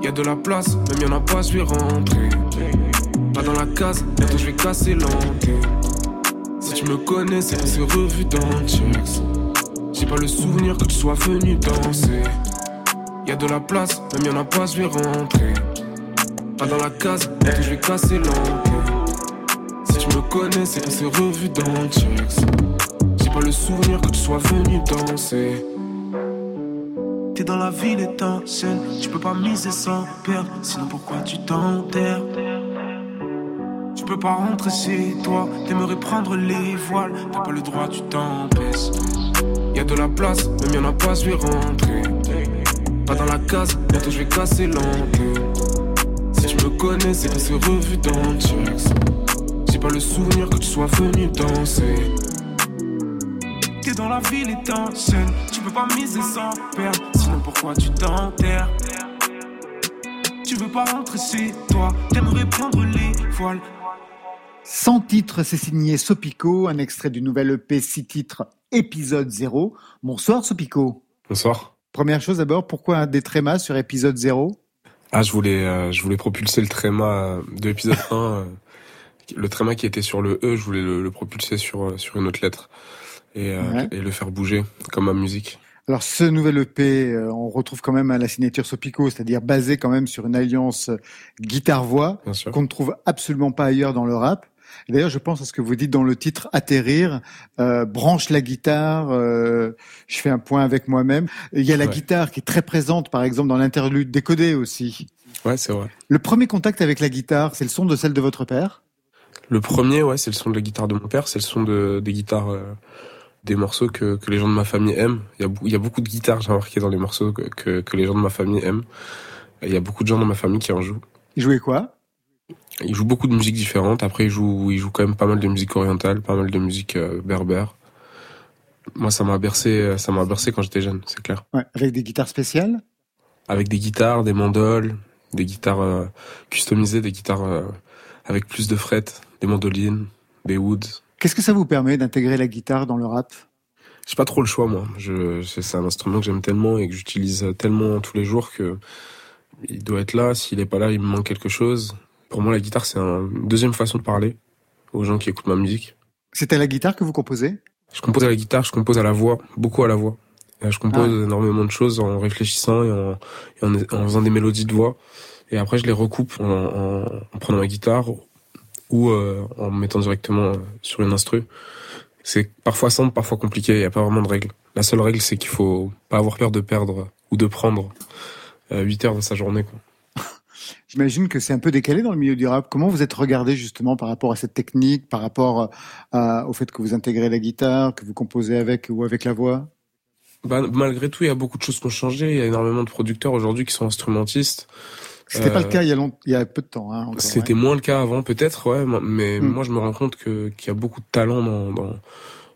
Y a de la place, même y en a pas, je vais rentrer. Pas dans la case, bientôt je vais casser l'antenne. Si tu me connais, c'est qu'on s'est revu dans checks. J'ai pas le souvenir que tu sois venu danser. Y a de la place, même y en a pas, je vais rentrer. Pas dans la case, bientôt je vais casser l'antenne. Si tu me connais, c'est qu'on s'est revu dans checks. J'ai pas le souvenir que tu sois venu danser. T'es dans la ville t'enchaînes. Tu peux pas miser sans perdre. Sinon pourquoi tu t'enterres? Tu peux pas rentrer chez toi. T'aimerais prendre les voiles. T'as pas le droit, tu t'empêches. Y a de la place, même y en a pas, je vais rentrer. Pas dans la case, bientôt je vais casser l'antenne. Me connais, c'est qu'on s'est revu dans le checks. J'ai pas le souvenir que tu sois venu danser. T'es dans la ville et t'enchaînes. Tu peux pas miser sans perdre. Sinon pourquoi tu t'enterres? Tu veux pas rentrer chez toi. T'aimerais prendre les voiles. 100 titres, c'est signé Sopico, un extrait du nouvel EP 6 titres, épisode 0. Bonsoir Sopico. Bonsoir. Première chose d'abord, pourquoi des trémas sur épisode 0 Ah, je voulais, euh, je voulais propulser le tréma de l'épisode 1. euh, le tréma qui était sur le E, je voulais le, le propulser sur, euh, sur une autre lettre et, euh, Ouais. et le faire bouger comme ma musique. Alors ce nouvel EP, euh, on retrouve quand même à la signature Sopico, c'est-à-dire basé quand même sur une alliance euh, guitare-voix qu'on ne trouve absolument pas ailleurs dans le rap. D'ailleurs, je pense à ce que vous dites dans le titre Atterrir, euh, branche la guitare, euh, je fais un point avec moi-même. Il y a la Ouais. guitare qui est très présente, par exemple, dans l'interlude décodé aussi. Ouais, c'est vrai. Le premier contact avec la guitare, c'est le son de celle de votre père? Le premier, ouais, c'est le son de la guitare de mon père, c'est le son de, des guitares, euh, des morceaux que, que les gens de ma famille aiment. Il y a, bou- il y a beaucoup de guitares, j'ai remarqué, dans les morceaux que, que, que les gens de ma famille aiment. Il y a beaucoup de gens dans ma famille qui en jouent. Il jouait quoi? Ils jouent beaucoup de musiques différentes. Après, ils jouent quand même pas mal de musique orientale, pas mal de musique euh, berbère. Moi, ça m'a bercé, euh, ça m'a bercé quand j'étais jeune, c'est clair. Ouais, Avec des guitares spéciales? Avec des guitares, des mandoles, des guitares euh, customisées, des guitares euh, avec plus de frettes, des mandolines, des woods. Qu'est-ce que ça vous permet d'intégrer la guitare dans le rap? J'ai pas trop le choix, moi. Je, c'est un instrument que j'aime tellement et que j'utilise tellement tous les jours que il doit être là. S'il est pas là, il me manque quelque chose. Pour moi, la guitare, c'est un- une deuxième façon de parler aux gens qui écoutent ma musique. À la guitare que vous composez? Je compose à la guitare, je compose à la voix, beaucoup à la voix. Euh, Je compose Ah. énormément de choses en réfléchissant et en, et en, en faisant des mélodies de voix. Et après, je les recoupe en, en, en prenant ma guitare ou euh, en me mettant directement euh, sur une instru. C'est parfois simple, parfois compliqué. Il n'y a pas vraiment de règle. La seule règle, c'est qu'il faut pas avoir peur de perdre ou de prendre euh, 8 heures dans sa journée. Quoi. J'imagine que c'est un peu décalé dans le milieu du rap. Comment vous êtes regardé justement par rapport à cette technique, par rapport euh, à- au fait que vous intégrez la guitare, que vous composez avec ou avec la voix? Bah, malgré tout, il y a beaucoup de choses qui ont changé. Il y a énormément de producteurs aujourd'hui qui sont instrumentistes. C'était pas Euh, le cas il y a, long- il y a peu de temps. Hein, C'était ouais. moins le cas avant, peut-être, ouais. Mais Mm. moi, je me rends compte que qu'il y a beaucoup de talent dans dans,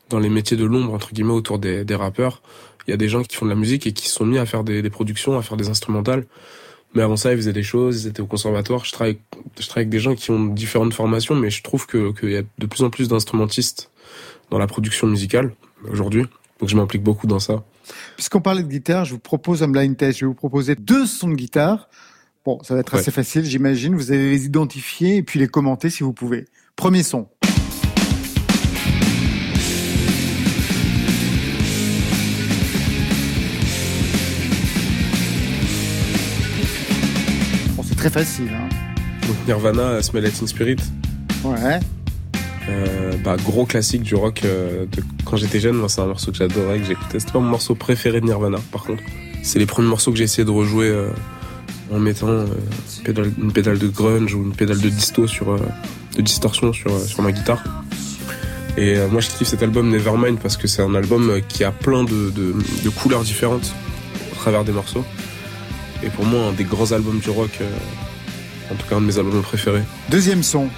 dans les métiers de l'ombre entre guillemets autour des, des rappeurs. Il y a des gens qui font de la musique et qui sont mis à faire des, des productions, à faire des instrumentales. Mais avant ça, ils faisaient des choses, ils étaient au conservatoire. Je travaille, je travaille avec des gens qui ont différentes formations, mais je trouve que qu'il y a de plus en plus d'instrumentistes dans la production musicale aujourd'hui. Donc je m'implique beaucoup dans ça. Puisqu'on parlait de guitare, je vous propose un blind test. Je vais vous proposer deux sons de guitare. Bon, ça va être Ouais. assez facile, j'imagine. Vous allez les identifier et puis les commenter si vous pouvez. Premier son. Très facile. Hein. Donc Nirvana, Smell Like Teen Spirit. Ouais. Euh, bah, gros classique du rock euh, de quand j'étais jeune. Moi, c'est un morceau que j'adorais, que j'écoutais. C'était pas mon morceau préféré de Nirvana, par contre. C'est les premiers morceaux que j'ai essayé de rejouer euh, en mettant euh, une, pédale, une pédale de grunge ou une pédale de disto sur, euh, de distorsion sur, euh, sur ma guitare. Et euh, moi, je kiffe cet album Nevermind parce que c'est un album euh, qui a plein de, de, de couleurs différentes au travers des morceaux. Et pour moi, un des grands albums du rock, euh, en tout cas un de mes albums préférés. Deuxième son.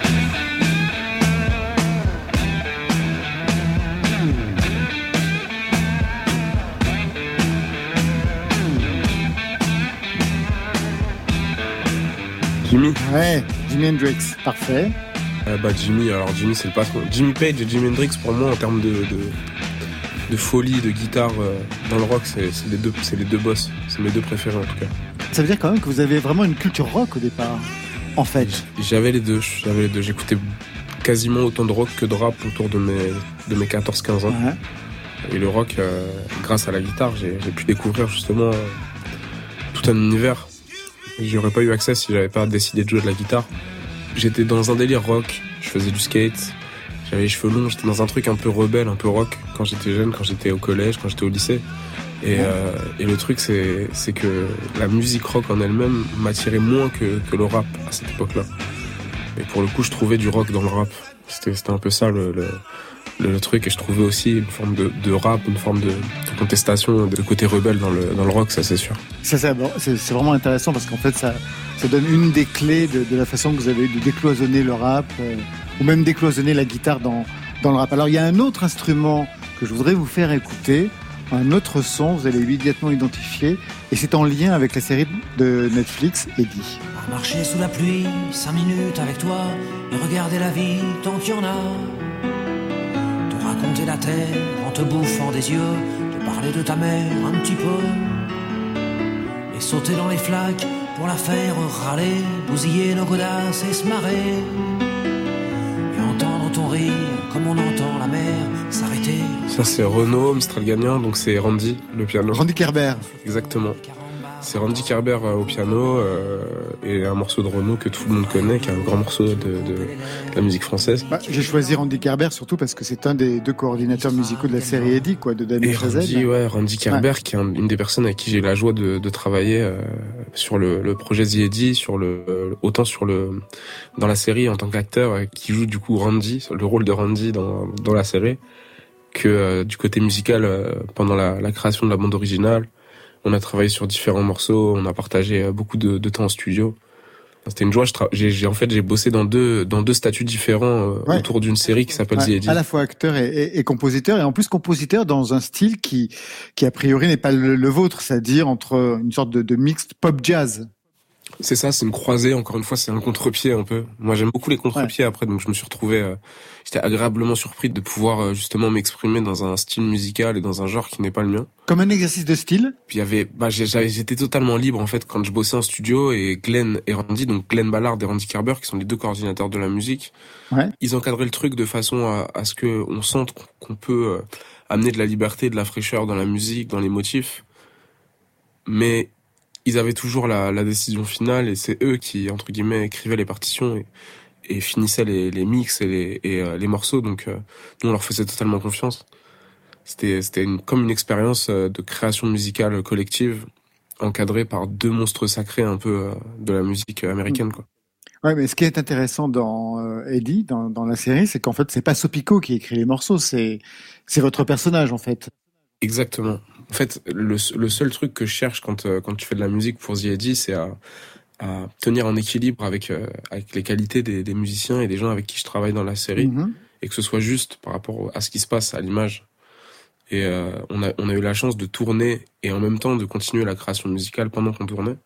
Jimmy Ouais, Jimi Hendrix. Parfait. Euh, bah Jimmy, alors Jimmy c'est le patron. Jimmy Page et Jimi Hendrix pour moi en termes de, de, de folie, de guitare euh, dans le rock, c'est c'est les deux, c'est les deux boss. C'est mes deux préférés en tout cas. Ça veut dire quand même que vous avez vraiment une culture rock au départ. En fait. J'avais les deux, j'avais les deux. J'écoutais quasiment autant de rock que de rap autour de mes de mes 14-15 ans. Ouais. Et le rock, euh, grâce à la guitare, j'ai pu découvrir justement euh, tout un univers. J'y aurais pas eu accès si j'avais pas décidé de jouer de la guitare. J'étais dans un délire rock, je faisais du skate, j'avais les cheveux longs, j'étais dans un truc un peu rebelle, un peu rock quand j'étais jeune, quand j'étais au collège, quand j'étais au lycée. Et, euh, et le truc, c'est que la musique rock en elle-même m'attirait moins que, le rap à cette époque-là. Et pour le coup, je trouvais du rock dans le rap. C'était un peu ça le, truc. Et je trouvais aussi une forme de, rap, une forme de, contestation, de côté rebelle dans le, dans le rock, ça c'est sûr. C'est vraiment intéressant parce qu'en fait, ça, donne une des clés de, la façon que vous avez de décloisonner le rap euh, ou même décloisonner la guitare dans, dans le rap. Alors, il y a un autre instrument que je voudrais vous faire écouter. Un autre son, vous allez immédiatement identifier, et c'est en lien avec la série de Netflix, Eddie. Marcher sous la pluie, cinq minutes avec toi, et regarder la vie tant qu'il y en a. Te raconter la terre en te bouffant des yeux, te parler de ta mère un petit peu. Et sauter dans les flaques pour la faire râler, bousiller nos godasses et se marrer. Et entendre ton rire comme on entend la mer s'arrêter. Ça c'est Renault, Mistral gagnant, donc c'est Randy, le piano. Randy Kerber. Exactement. C'est Randy Kerber euh, au piano euh, et un morceau de Renault que tout le monde connaît, qui est un grand morceau de, de la musique française. Bah, J'ai choisi Randy Kerber surtout parce que c'est un des deux coordinateurs musicaux de la série Eddie, quoi, de Chazelle. Randy, ouais, Randy Kerber, qui est un- une des personnes avec qui j'ai eu la joie de, de travailler euh, sur le, le projet The Eddie, sur le euh, autant sur le dans la série en tant qu'acteur euh, qui joue du coup Randy, le rôle de Randy dans dans la série, que euh, du côté musical euh, pendant la, la création de la bande originale. On a travaillé sur différents morceaux, on a partagé euh, beaucoup de, de temps en studio. C'était une joie. J'ai en fait j'ai bossé dans deux dans deux statuts différents euh, Ouais. autour d'une série qui s'appelle Ouais, The à la fois acteur et, et- et compositeur, et en plus compositeur dans un style qui, qui a priori n'est pas le, le vôtre, c'est-à-dire entre une sorte de, de mixte pop jazz. C'est ça, c'est une croisée. Encore une fois, c'est un contre-pied un peu. Moi, j'aime beaucoup les contre-pieds après, donc je me suis retrouvé. euh, J'étais agréablement surpris de pouvoir euh, justement m'exprimer dans un style musical et dans un genre qui n'est pas le mien. Comme un exercice de style? Puis il y avait, bah, j'étais totalement libre en fait quand je bossais en studio et Glenn et Randy, donc Glenn Ballard et Randy Kerber, qui sont les deux coordinateurs de la musique, Ouais. ils encadraient le truc de façon à, à ce que on sente qu'on- qu'on peut euh, amener de la liberté, de la fraîcheur dans la musique, dans les motifs, mais ils avaient toujours la, la décision finale et c'est eux qui entre guillemets écrivaient les partitions et, et finissaient les, les mix et les, et, euh, les morceaux. Donc euh, nous on leur faisait totalement confiance. C'était c'était une, comme une expérience euh, de création musicale collective encadrée par deux monstres sacrés un peu euh, de la musique américaine quoi. Ouais, mais ce qui est intéressant dans euh, Eddie, dans, dans la série, c'est qu'en fait, c'est pas Sopico qui écrit les morceaux, c'est c'est votre personnage en fait. Exactement. En fait, le, le seul truc que je cherche quand, euh, quand tu fais de la musique pour The Eddie, c'est à, à tenir en équilibre avec, euh, avec les qualités des, des musiciens et des gens avec qui je travaille dans la série, Mhm. et que ce soit juste par rapport à ce qui se passe à l'image. Et euh, on, a, on a eu la chance de tourner et en même temps de continuer la création musicale pendant qu'on tournait.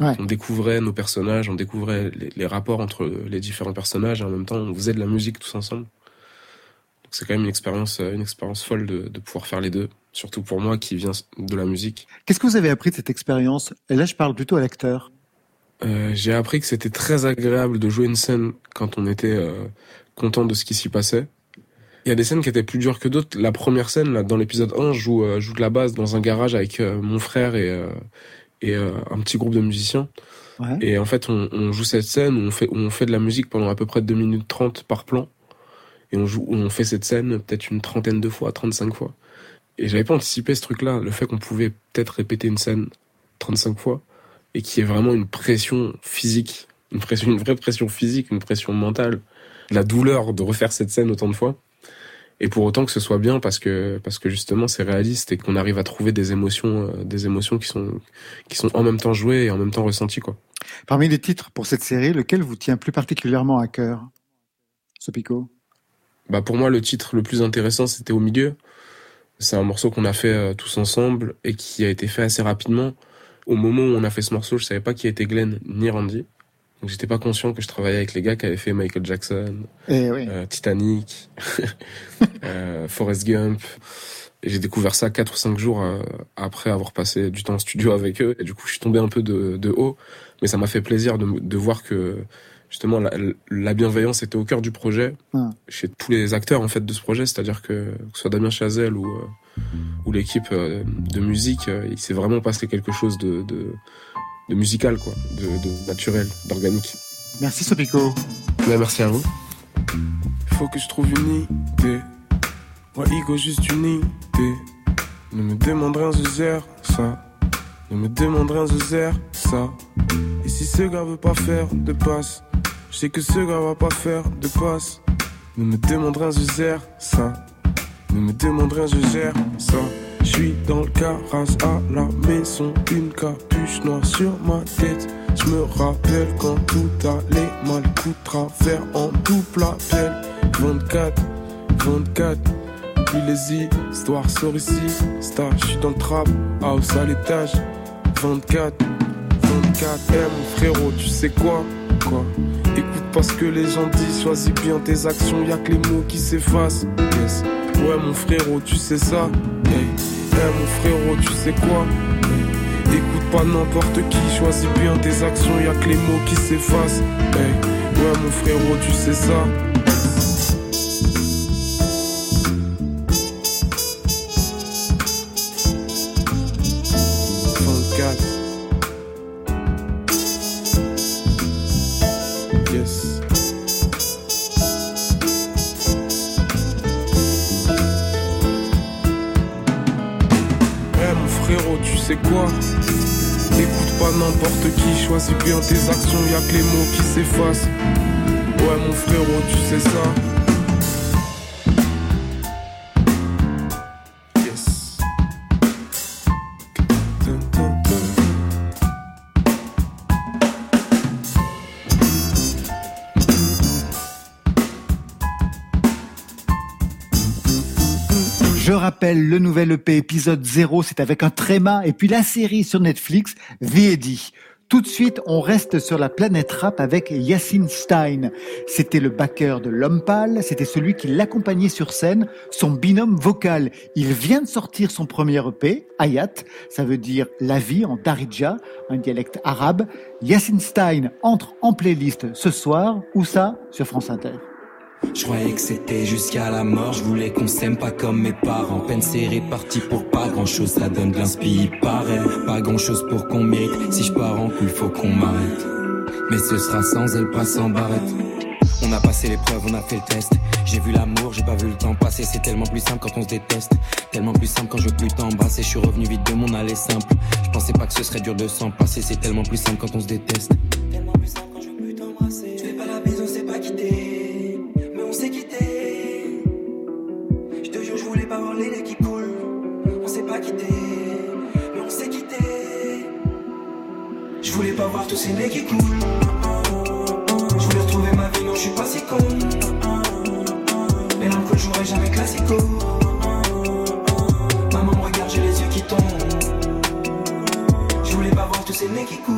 Ouais. On découvrait nos personnages, on découvrait les, les rapports entre les différents personnages et en même temps on faisait de la musique tous ensemble. C'est quand même une expérience, une expérience folle de, de pouvoir faire les deux, surtout pour moi qui viens de la musique. Qu'est-ce que vous avez appris de cette expérience? Et là, je parle plutôt à l'acteur. Euh, j'ai appris que c'était très agréable de jouer une scène quand on était euh, content de ce qui s'y passait. Il y a des scènes qui étaient plus dures que d'autres. La première scène, là, dans l'épisode 1, je joue, euh, joue de la basse dans un garage avec mon frère et, et un petit groupe de musiciens. Ouais. Et en fait, on, on joue cette scène où on, fait, où on fait de la musique pendant à peu près 2 minutes 30 par plan. Et on, joue, on fait cette scène peut-être une trentaine de fois, 35 fois. Et j'avais pas anticipé ce truc-là, le fait qu'on pouvait peut-être répéter une scène 35 fois et qu'il y ait vraiment une pression physique, une pression, une vraie pression physique, une pression mentale, la douleur de refaire cette scène autant de fois. Et pour autant que ce soit bien parce que parce que justement c'est réaliste et qu'on arrive à trouver des émotions euh, des émotions qui sont qui sont en même temps jouées et en même temps ressenties quoi. Parmi les titres pour cette série, lequel vous tient plus particulièrement à cœur? Sopico? Bah pour moi le titre le plus intéressant c'était au milieu. C'est un morceau qu'on a fait euh, tous ensemble et qui a été fait assez rapidement. Au moment où on a fait ce morceau, je savais pas qui était Glenn ni Randy. Donc j'étais pas conscient que je travaillais avec les gars qui avaient fait Michael Jackson, Eh oui. euh, Titanic, (laughs) euh, Forrest Gump. Et j'ai découvert ça quatre ou cinq jours après avoir passé du temps en studio avec eux. Et du coup, je suis tombé un peu de, de haut. Mais ça m'a fait plaisir de, de voir que justement la, la bienveillance était au cœur du projet Ah. chez tous les acteurs en fait de ce projet. C'est-à-dire que que ce soit Damien Chazelle ou euh, ou l'équipe euh, de musique, euh, il s'est vraiment passé quelque chose de, de de musical quoi, de, de naturel, d'organique. Merci Sopico. Ouais, merci à vous. Faut que je trouve une idée. Ouais, Igo, juste une idée. Ne me demande rien, gère ça. Ne me demande rien, gère ça. Et si ce gars veut pas faire de passe, je sais que ce gars va pas faire de passe. Ne me demande rien, je gère ça. Ne me demande rien, je gère ça. Je suis dans le carrosse à la maison, une capuche noire sur ma tête. Je me rappelle quand tout allait mal, coup travers en double appel. 24, 24, fuis les histoires sort ici. Star, je suis dans le trap, house à l'étage. 24, 24, eh mon frérot, tu sais quoi Quoi Écoute pas ce que les gens disent, choisis bien tes actions, y a que les mots qui s'effacent. Yes. Ouais mon frérot, tu sais ça Hey, hey mon frérot, tu sais quoi Écoute pas n'importe qui, choisis bien tes actions, y a que les mots qui s'effacent. Hey, ouais mon frérot, tu sais ça choisis bien tes actions, y'a que les mots qui s'effacent. Ouais mon frérot, tu sais ça. Rappelle le nouvel EP épisode 0, c'est avec un tréma, et puis la série sur Netflix, V.E.D. Tout de suite, on reste sur la planète rap avec Yacine Stein. C'était le backer de L'Homme Pâle, c'était celui qui l'accompagnait sur scène, son binôme vocal. Il vient de sortir son premier EP, Ayat, ça veut dire la vie en Darija, un dialecte arabe. Yacine Stein entre en playlist ce soir, où ça? Sur France Inter. Je croyais que c'était jusqu'à la mort, je voulais qu'on s'aime pas comme mes parents. Peine serrée, parti pour pas grand chose, ça donne de l'inspi. Pas grand chose pour qu'on mérite, si je pars en couille, faut qu'on m'arrête. Mais ce sera sans elle, pas sans barrette. On a passé l'épreuve, on a fait le test. J'ai vu l'amour, j'ai pas vu le temps passer. C'est tellement plus simple quand on se déteste. Tellement plus simple quand je veux plus t'embrasser. Je suis revenu vite de mon aller simple. Je pensais pas que ce serait dur de s'en passer. C'est tellement plus simple quand on se déteste. Pas voir tous ces mecs qui coulent. Je voulais retrouver ma vie, non, je suis pas si con. Mais que j'aurais jamais classico. Maman me regarde, j'ai les yeux qui tombent. Je voulais pas voir tous ces mecs qui coulent.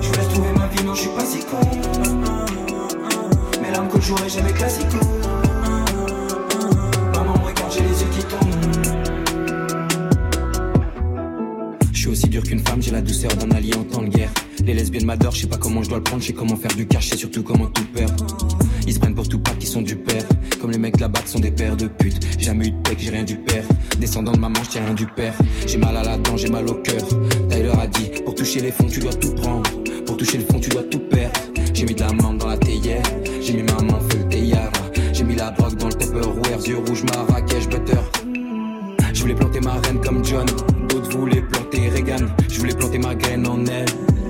Je voulais retrouver ma vie, non, je suis pas si con. Mais que j'aurais jamais classico. J'ai la douceur d'un allié en temps de guerre. Les lesbiennes m'adorent, je sais pas comment je dois le prendre, je sais comment faire du cash, je surtout comment tout perdre. Ils se prennent pour tout pas qui sont du père. Comme les mecs là-bas qui sont des pères de pute. J'ai jamais eu de pec, j'ai rien du père. Descendant de maman, je rien du père. J'ai mal à la dent, j'ai mal au cœur. Tyler a dit, pour toucher les fonds, tu dois tout prendre. Pour toucher le fond, tu dois tout perdre. J'ai mis de la menthe dans la théière. J'ai mis maman feu le théière. J'ai mis la drogue dans le Tupperware, yeux rouges, Marrakech, butter. Je voulais planter ma reine comme John. D'autres voulaient planter Je voulais planter ma graine en elle.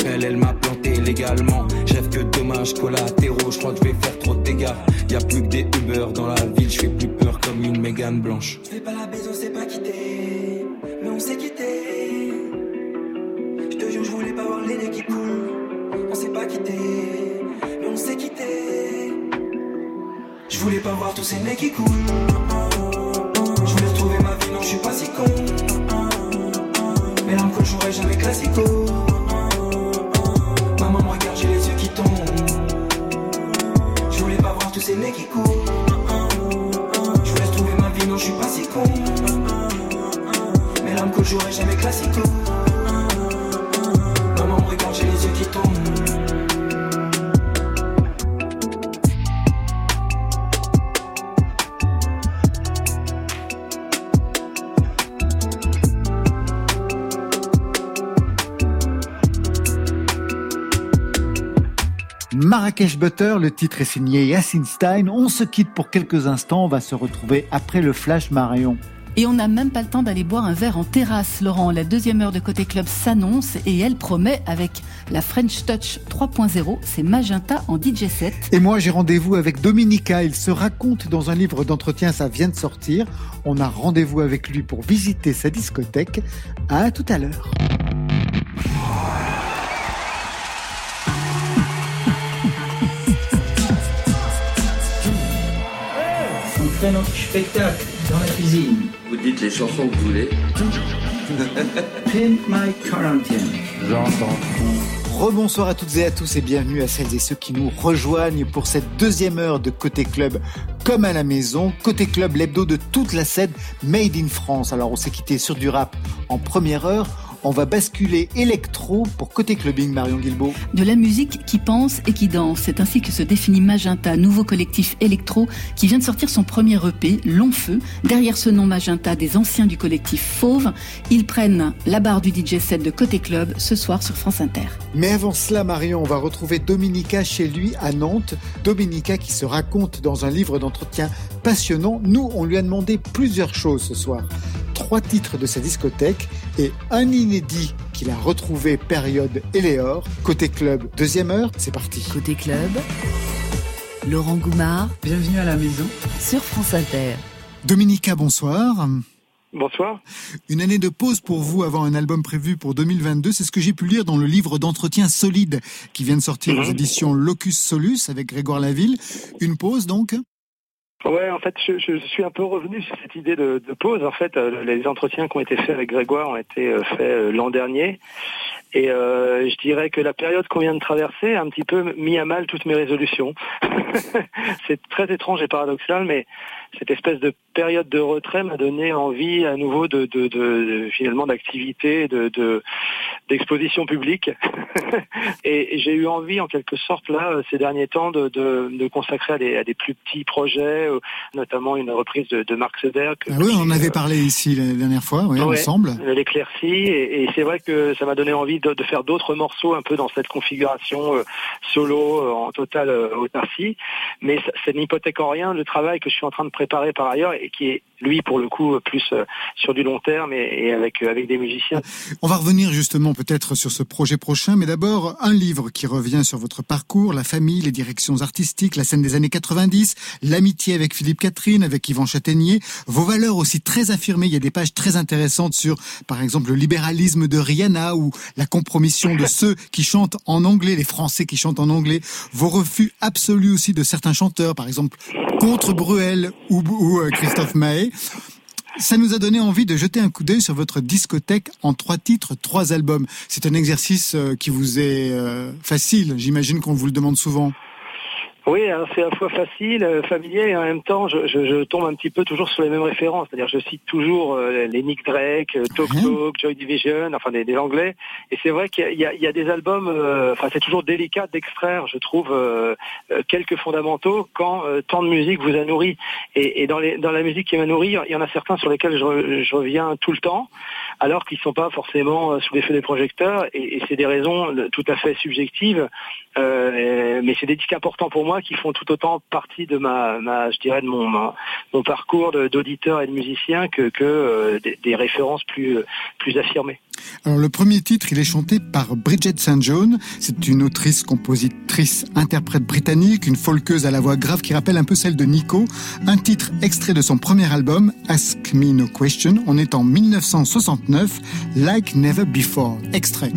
Elle, elle m'a planté légalement. J'rêve que dommages collatéraux. Je crois que je vais faire trop de dégâts. Y a plus que des Uber dans la ville. Je fais plus peur comme une Mégane blanche. Fais pas la baise, on s'est pas quitté. Mais on s'est quitté. Je te jure, je voulais pas voir les qui coulent. On s'est pas quitté. Mais on s'est quitté. Je voulais pas voir tous ces mecs qui coulent. Marrakech Butter, le titre est signé Yacine Stein. On se quitte pour quelques instants, on va se retrouver après le flash Marion. Et on n'a même pas le temps d'aller boire un verre en terrasse, Laurent. La deuxième heure de Côté Club s'annonce et elle promet avec la French Touch 3.0, c'est Magenta en DJ set. Et moi, j'ai rendez-vous avec Dominica. Il se raconte dans un livre d'entretien, ça vient de sortir. On a rendez-vous avec lui pour visiter sa discothèque. À tout à l'heure. Ferait notre spectacle dans la cuisine. Vous dites les chansons que vous voulez. (laughs) Pimp My Quarantine. J'entends Rebonsoir à toutes et à tous et bienvenue à celles et ceux qui nous rejoignent pour cette deuxième heure de Côté Club comme à la maison. Côté Club, l'hebdo de toute la scène Made in France. Alors on s'est quitté sur du rap en première heure on va basculer électro pour côté clubbing, Marion Guilbault. De la musique qui pense et qui danse. C'est ainsi que se définit Magenta, nouveau collectif électro qui vient de sortir son premier EP, Long Feu. Derrière ce nom Magenta, des anciens du collectif Fauve, ils prennent la barre du DJ set de côté club ce soir sur France Inter. Mais avant cela, Marion, on va retrouver Dominica chez lui à Nantes. Dominica qui se raconte dans un livre d'entretien passionnant. Nous, on lui a demandé plusieurs choses ce soir trois titres de sa discothèque et un inédit qu'il a retrouvé période Éléor. Côté club, deuxième heure, c'est parti. Côté club, Laurent Goumard. Bienvenue à la maison. Sur France Inter. Dominica, bonsoir. Bonsoir. Une année de pause pour vous avant un album prévu pour 2022, c'est ce que j'ai pu lire dans le livre d'entretien solide qui vient de sortir aux mhm. éditions Locus Solus avec Grégoire Laville. Une pause donc Ouais, en fait, je, je, suis un peu revenu sur cette idée de, de, pause. En fait, euh, les entretiens qui ont été faits avec Grégoire ont été euh, faits euh, l'an dernier. Et je dirais que la période qu'on vient de traverser a un petit peu mis à mal toutes mes résolutions. (laughs) c'est très étrange et paradoxal, mais cette espèce de période de retrait m'a donné envie à nouveau de, de, de, finalement d'activité, de d'exposition publique. (laughs) et, j'ai eu envie, en quelque sorte, là, ces derniers temps, de, de, consacrer à des, à des, plus petits projets, euh, notamment une reprise de, Marc Seder. Ah oui, on avait parlé ici la dernière fois, oui, ensemble. L'éclaircie, et, et c'est vrai que ça m'a donné envie de, faire d'autres morceaux un peu dans cette configuration euh, solo euh, en totale autarcie. Mais ça, ça n'hypothèque en rien le travail que je suis en train de préparé par ailleurs et qui est lui pour le coup plus euh, sur du long terme et, avec euh, avec des musiciens. On va revenir justement peut-être sur ce projet prochain, mais d'abord un livre qui revient sur votre parcours, la famille, les directions artistiques, la scène des années 90, l'amitié avec Philippe Catherine, avec Yvan Châtaignier, vos valeurs aussi très affirmées. Il y a des pages très intéressantes sur, par exemple, le libéralisme de Rihanna ou la compromission de ceux qui chantent en anglais, les Français qui chantent en anglais, vos refus absolus aussi de certains chanteurs, par exemple contre Bruel ou, euh, Christophe Mahé. Ça nous a donné envie de jeter un coup d'œil sur votre discothèque en trois titres, trois albums. C'est un exercice euh, qui vous est euh, facile, j'imagine qu'on vous le demande souvent. Oui, c'est à la fois facile, euh, familier, et en même temps, je, je, je, tombe un petit peu toujours sur les mêmes références. C'est-à-dire, je cite toujours euh, les Nick Drake, euh, Talk Talk, Joy Division, enfin des, des Anglais. Et c'est vrai qu'il y, y, a des albums. enfin, c'est toujours délicat d'extraire, je trouve, quelques fondamentaux quand tant de musique vous a nourri. Et, et dans, les, dans la musique qui m'a nourri, il y en a certains sur lesquels je, je reviens tout le temps, alors qu'ils sont pas forcément sous l'effet des projecteurs. Et, c'est des raisons tout à fait subjectives, mais c'est des disques importants pour moi qui font tout autant partie de ma, je dirais de mon, parcours d'auditeur et de musicien que, euh, des, références plus affirmées. Alors le premier titre, il est chanté par Bridget St. John. C'est une autrice, compositrice, interprète britannique, une folkeuse à la voix grave qui rappelle un peu celle de Nico. Un titre extrait de son premier album, Ask Me No Question. On est en 1969, Like Never Before. Extrait.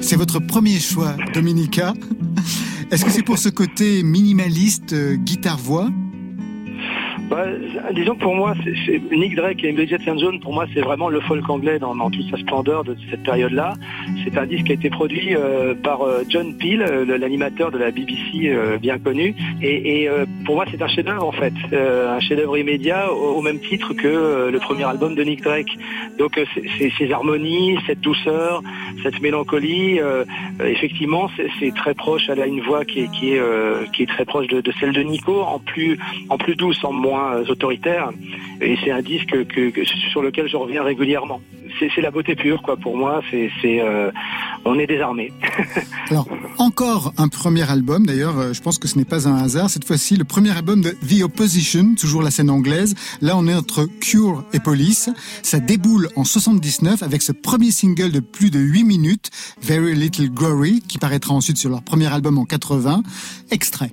C'est votre premier choix, Dominica. Est-ce que c'est pour ce côté minimaliste, euh, guitare-voix? Disons que pour moi, Nick Drake et Bridget St. John, pour moi, c'est vraiment le folk anglais dans, dans toute sa splendeur de cette période-là. C'est un disque qui a été produit euh, par euh, John Peel, euh, l'animateur de la BBC bien connu. Et, pour moi, c'est un chef-d'œuvre en fait, un chef-d'œuvre immédiat au, même titre que le premier album de Nick Drake. Donc, ces harmonies, cette douceur, cette mélancolie, effectivement, c'est très proche. Elle a une voix qui est, très proche de, celle de Nico, en plus, douce, en moins autoritaire. Et c'est un disque que, sur lequel je reviens régulièrement. C'est la beauté pure, quoi. Pour moi, c'est euh, on est désarmé. (laughs) Alors, encore un premier album, d'ailleurs, euh, je pense que ce n'est pas un hasard. Cette fois-ci, le premier album de The Opposition, toujours la scène anglaise. Là, on est entre Cure et Police. Ça déboule en 79 avec ce premier single de plus de 8 minutes, Very Little Glory, qui paraîtra ensuite sur leur premier album en 80. Extrait.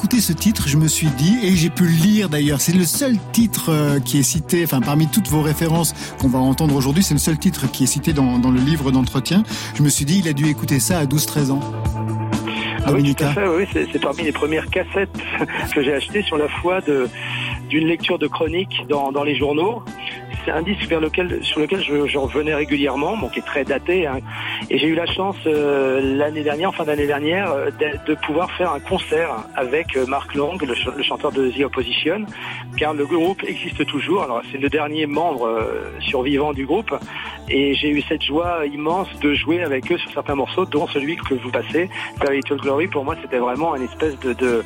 Écouté ce titre, je me suis dit, et j'ai pu le lire d'ailleurs, c'est le seul titre euh, qui est cité, enfin parmi toutes vos références qu'on va entendre aujourd'hui, c'est le seul titre qui est cité dans, dans le livre d'entretien. Je me suis dit, il a dû écouter ça à 12-13 ans. Ah oui, tout à fait, oui, c'est parmi les premières cassettes (laughs) que j'ai achetées sur la foi d'une lecture de chroniques dans, dans les journaux c'est un disque lequel, sur lequel je, revenais régulièrement, qui est très daté. Hein. et j'ai eu la chance euh, l'année dernière, en fin d'année dernière, euh, de, pouvoir faire un concert avec euh, Mark Long, le, chanteur de The Opposition, car le groupe existe toujours. Alors c'est le dernier membre survivant du groupe, et j'ai eu cette joie immense de jouer avec eux sur certains morceaux, dont celui que vous passez, Little Glory. Pour moi, c'était vraiment une espèce de,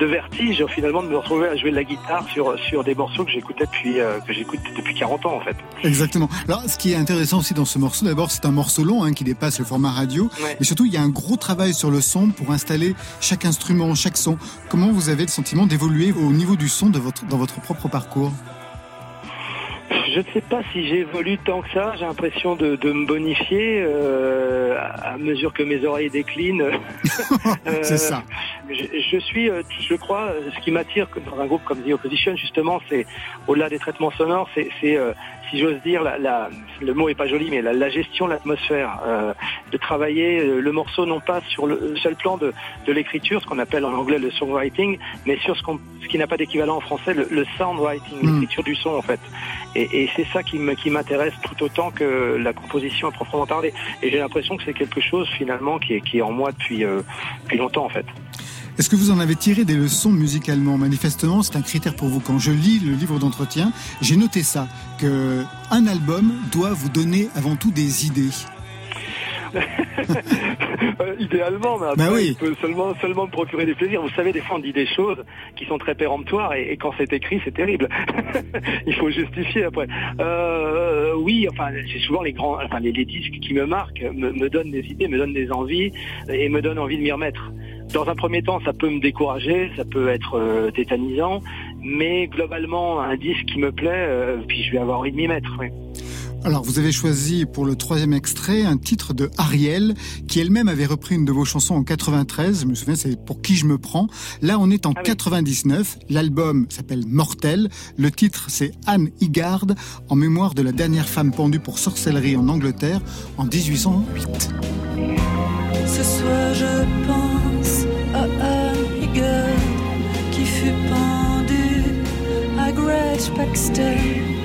vertige finalement de me retrouver à jouer de la guitare sur sur des morceaux que j'écoutais depuis que j'écoute depuis 40 en fait. Exactement. Alors ce qui est intéressant aussi dans ce morceau, d'abord c'est un morceau long hein, qui dépasse le format radio, mais surtout il y a un gros travail sur le son pour installer chaque instrument, chaque son. Comment vous avez le sentiment d'évoluer au niveau du son de votre, dans votre propre parcours? Je ne sais pas si j'évolue tant que ça. J'ai l'impression de, me bonifier euh, à mesure que mes oreilles déclinent. (laughs) (laughs) c'est ça. Euh, je, suis, euh, je crois, ce qui m'attire dans un groupe comme The Opposition, justement, c'est au-delà des traitements sonores, c'est si j'ose dire, la, le mot est pas joli, mais la, gestion de l'atmosphère, euh, de travailler euh, le morceau non pas sur le seul plan de, de l'écriture, ce qu'on appelle en anglais le songwriting, mais sur ce, ce qui n'a pas d'équivalent en français, le, le soundwriting, hmm. l'écriture du son en fait. Et, c'est ça qui m'intéresse tout autant que la composition à proprement parler. Et j'ai l'impression que c'est quelque chose finalement qui est, qui est en moi depuis, euh, depuis longtemps en fait. Est-ce que vous en avez tiré des leçons musicalement? Manifestement, c'est un critère pour vous. Quand je lis le livre d'entretien, j'ai noté ça, que un album doit vous donner avant tout des idées. Euh, idéalement, mais bah oui. il peut seulement, seulement me procurer des plaisirs. Vous savez, des fois, on dit des choses qui sont très péremptoires et, quand c'est écrit, c'est terrible. (laughs) il faut justifier après. Euh, oui, enfin, c'est souvent les grands, enfin, les, disques qui me marquent, me, me, donnent des idées, me donnent des envies et me donnent envie de m'y remettre. Dans un premier temps, ça peut me décourager, ça peut être euh, tétanisant, mais globalement, un disque qui me plaît, euh, puis je vais avoir envie de m'y mettre. Alors, vous avez choisi pour le troisième extrait un titre de Ariel, qui elle-même avait repris une de vos chansons en 93. Je me souviens, c'est Pour qui je me prends. Là, on est en 99. Ah L'album s'appelle Mortel. Le titre, c'est Anne Higard, en mémoire de la dernière femme pendue pour sorcellerie en Angleterre en 1808. Ce soir, je pense à Anne Higard, qui fut pendue à Baxter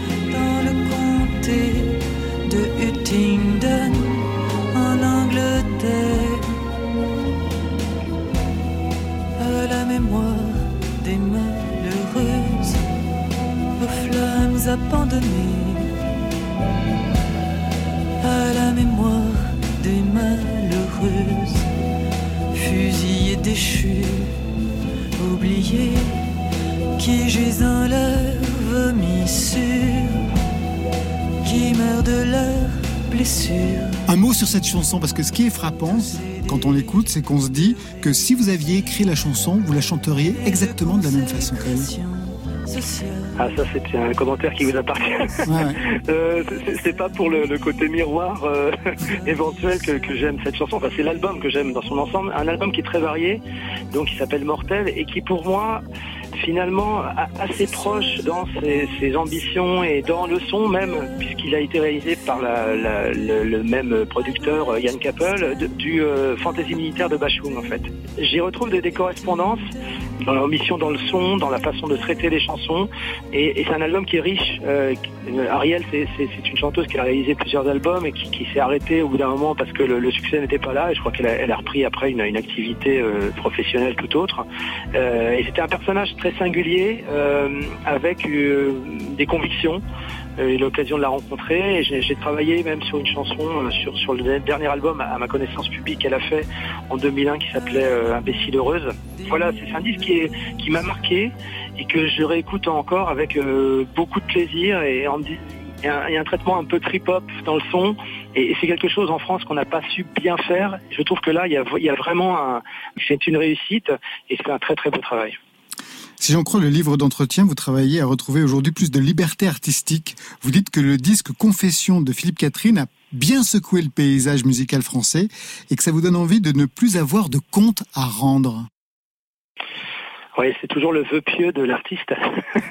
flammes abandonnées. À la mémoire des malheureuses, fusillées, déchues, oubliées, qui gisent leur vomissure qui meurent de leurs blessures. Un mot sur cette chanson, parce que ce qui est frappant quand on l'écoute, c'est qu'on se dit que si vous aviez écrit la chanson, vous la chanteriez exactement de la même façon Ah, ça, c'est un commentaire qui vous appartient. (laughs) euh, c'est pas pour le, côté miroir euh, (laughs) éventuel que, que j'aime cette chanson. Enfin, c'est l'album que j'aime dans son ensemble. Un album qui est très varié, donc qui s'appelle Mortel, et qui pour moi finalement assez proche dans ses, ambitions et dans le son même, puisqu'il a été réalisé par le, même producteur Yann Kappel du euh, Fantasy militaire de Bashung en fait. J'y retrouve des, correspondances, dans l'ambition dans le son, dans la façon de traiter les chansons. Et, et c'est un album qui est riche. Euh, Ariel, c'est une chanteuse qui a réalisé plusieurs albums et qui, qui s'est arrêtée au bout d'un moment parce que le, le succès n'était pas là. Et je crois qu'elle a, a, repris après une, une activité euh, professionnelle tout autre. Euh, et c'était un personnage très singulier euh, avec euh, des convictions. J'ai eu l'occasion de la rencontrer et j'ai travaillé même sur une chanson euh, sur, sur le dernier album à ma connaissance publique qu'elle a fait en 2001 qui s'appelait euh, Imbécile heureuse. Voilà, c'est un disque qui, qui m'a marqué et que je réécoute encore avec euh, beaucoup de plaisir et, en, et, un, et un traitement un peu trip-hop dans le son. Et, c'est quelque chose en France qu'on n'a pas su bien faire. Je trouve que là, il y a, il y a vraiment c'est une réussite et c'est un très très beau travail. Si j'en crois le livre d'entretien, vous travaillez à retrouver aujourd'hui plus de liberté artistique. Vous dites que le disque Confession de Philippe Catherine a bien secoué le paysage musical français et que ça vous donne envie de ne plus avoir de compte à rendre. Oui, c'est toujours le vœu pieux de l'artiste.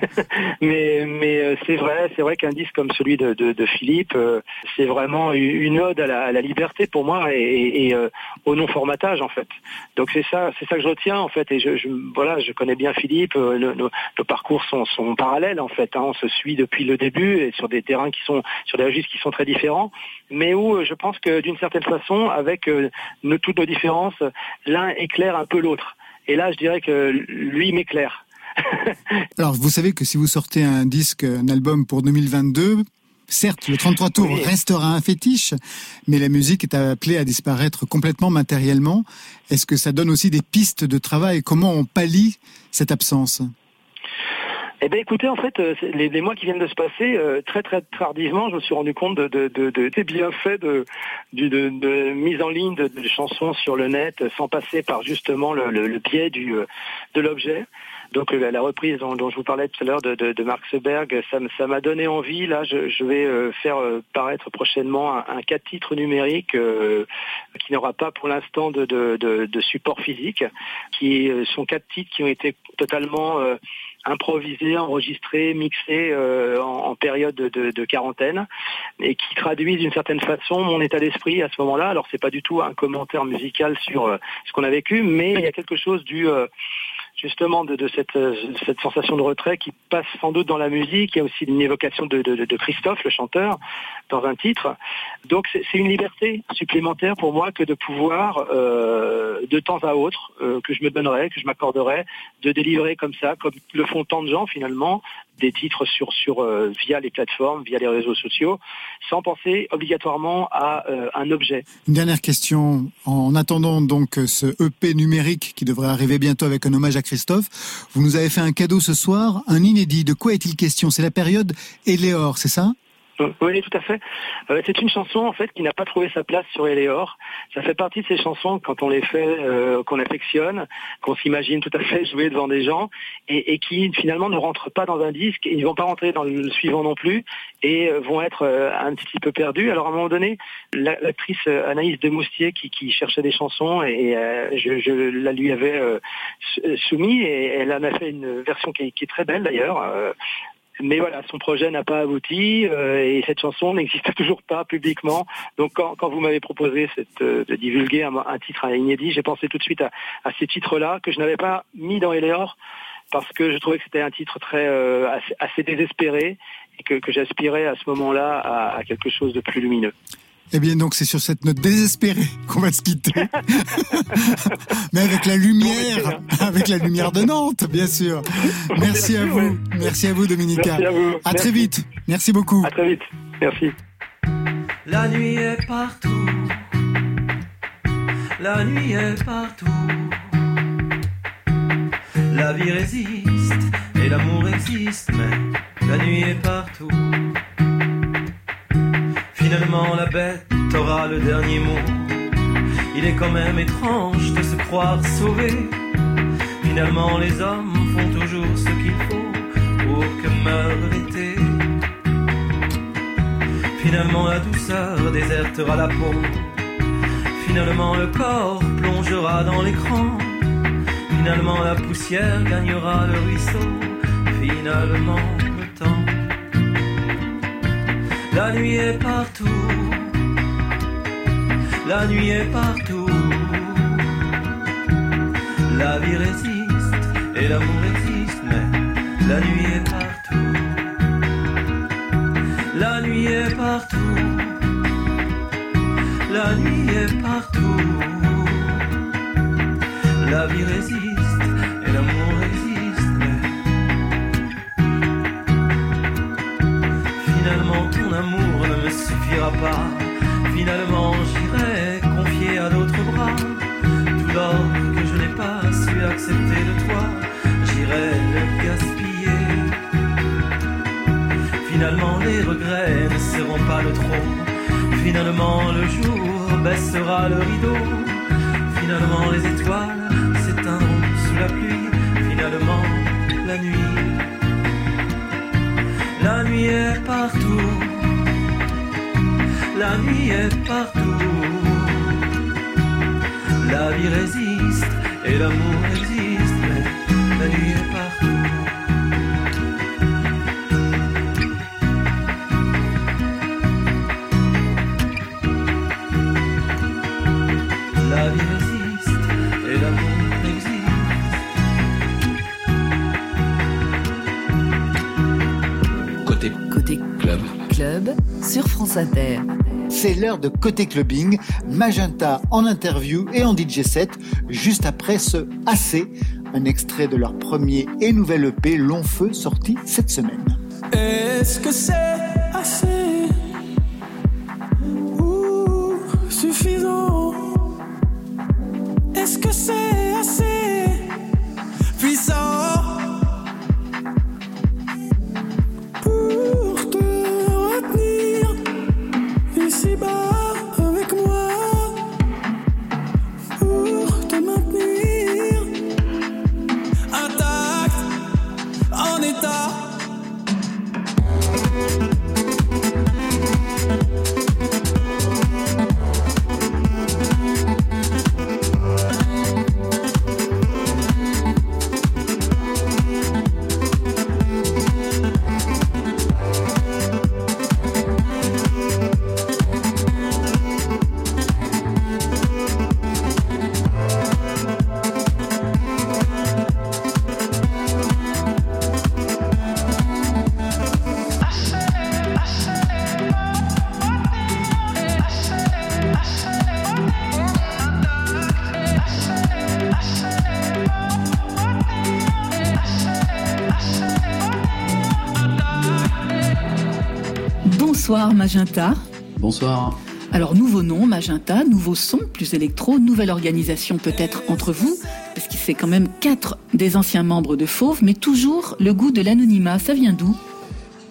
(laughs) mais euh, c'est vrai, c'est vrai qu'un disque comme celui de, Philippe, euh, c'est vraiment une ode à la, liberté pour moi et, euh, au non formatage en fait. Donc c'est ça, c'est ça que je retiens en fait. Et je, connais bien Philippe. Nos, parcours sont, sont parallèles en fait. Hein, on se suit depuis le début et sur des terrains qui sont sur des registres qui sont très différents, mais où je pense que d'une certaine façon, avec nos, toutes nos différences, l'un éclaire un peu l'autre. Et là, je dirais que lui m'éclaire. (laughs) Alors, vous savez que si vous sortez un disque, un album pour 2022, certes, le 33 tours oui. restera un fétiche, mais la musique est appelée à disparaître complètement matériellement. Est-ce que ça donne aussi des pistes de travail? Comment on pallie cette absence? Eh bien, écoutez, en fait, les, les, mois qui viennent de se passer, euh, très très tardivement, je me suis rendu compte de, de, de, de des bienfaits de, de, mise en ligne de, chansons sur le net, sans passer par justement le, le, le biais du de l'objet. Donc la reprise dont, dont, je vous parlais tout à l'heure de, de, de, Mark Seberg, ça m'a donné envie. Là, je, je vais euh, faire euh, paraître prochainement un, un 4 titres numérique euh, qui n'aura pas pour l'instant de, de, support physique, qui sont quatre titres qui ont été totalement improvisés, enregistrés, mixés euh, en, période de, de, de, quarantaine et qui traduisent d'une certaine façon mon état d'esprit à ce moment-là. Alors c'est pas du tout un commentaire musical sur euh, ce qu'on a vécu, mais il y a quelque chose du euh, justement de, de cette, sensation de retrait qui passe sans doute dans la musique. Il y a aussi une évocation de Christophe, le chanteur, dans un titre. Donc c'est une liberté supplémentaire pour moi que de pouvoir, euh, de temps à autre, euh, que je me donnerais, que je m'accorderais, de délivrer comme ça, comme le font tant de gens finalement, des titres sur, sur euh, via les plateformes, via les réseaux sociaux, sans penser obligatoirement à euh, un objet. Une dernière question. En attendant donc ce EP numérique qui devrait arriver bientôt avec un hommage à Christophe, vous nous avez fait un cadeau ce soir, un inédit. De quoi est-il question? C'est la période Éléor, c'est ça? Oui, tout à fait. Euh, c'est une chanson en fait qui n'a pas trouvé sa place sur Eleor. Ça fait partie de ces chansons quand on les fait, euh, qu'on affectionne, qu'on s'imagine tout à fait (laughs) jouer devant des gens et, qui finalement ne rentrent pas dans un disque. Ils vont pas rentrer dans le suivant non plus et euh, vont être un petit peu perdus. Alors à un moment donné, l'actrice Anaïs Demoustier qui, qui cherchait des chansons et je, la lui avais soumis et elle en a fait une version qui est très belle d'ailleurs mais voilà, son projet n'a pas abouti euh, et cette chanson (laughs) n'existe toujours pas publiquement. Donc quand, vous m'avez proposé euh, de divulguer un, un, titre inédit, j'ai pensé tout de suite à, ces titres-là que je n'avais pas mis dans Eleor parce que je trouvais que c'était un titre très euh, assez, désespéré et que, j'aspirais à ce moment-là à quelque chose de plus lumineux. Eh bien, donc, c'est sur cette note désespérée (laughs) qu'on va se quitter. (laughs) Mais avec la lumière, avec la lumière de Nantes, bien sûr. (laughs) Merci à vous. Merci à vous, Dominica. Merci à vous. À très vite. Merci beaucoup. À très vite. Merci. La nuit est partout. La nuit est partout. La vie résiste et l'amour existe, mais la nuit est partout. Finalement la bête aura le dernier mot. Il est quand même étrange de se croire sauvé. Finalement les hommes font toujours ce qu'il faut pour que meure l'été. Finalement la douceur désertera la peau. Finalement le corps plongera dans l'écran. Finalement la poussière gagnera le ruisseau. Finalement. La nuit est partout. La nuit est partout. La vie résiste et l'amour existe, mais la nuit est partout. La nuit est partout. La nuit est partout. La vie résiste Finalement j'irai confier à d'autres bras tout l'or que je n'ai pas su accepter de toi. J'irai le gaspiller. Finalement les regrets ne seront pas de trop. Finalement le jour baissera le rideau. Finalement les étoiles s'éteindront sous la pluie. Finalement la nuit. La nuit est partout. La nuit est partout. La vie résiste et l'amour existe, mais la nuit est partout. La vie résiste et l'amour existe. Côté, côté club. Club sur France Inter. C'est l'heure de Côté Clubbing, Magenta en interview et en DJ set, juste après ce AC, un extrait de leur premier et nouvel EP Long Feu sorti cette semaine. Est-ce que c'est assez? Magenta. Bonsoir. Alors nouveau nom, Magenta, nouveau son, plus électro, nouvelle organisation peut-être entre vous, parce qu'il c'est quand même quatre des anciens membres de Fauve, mais toujours le goût de l'anonymat. Ça vient d'où?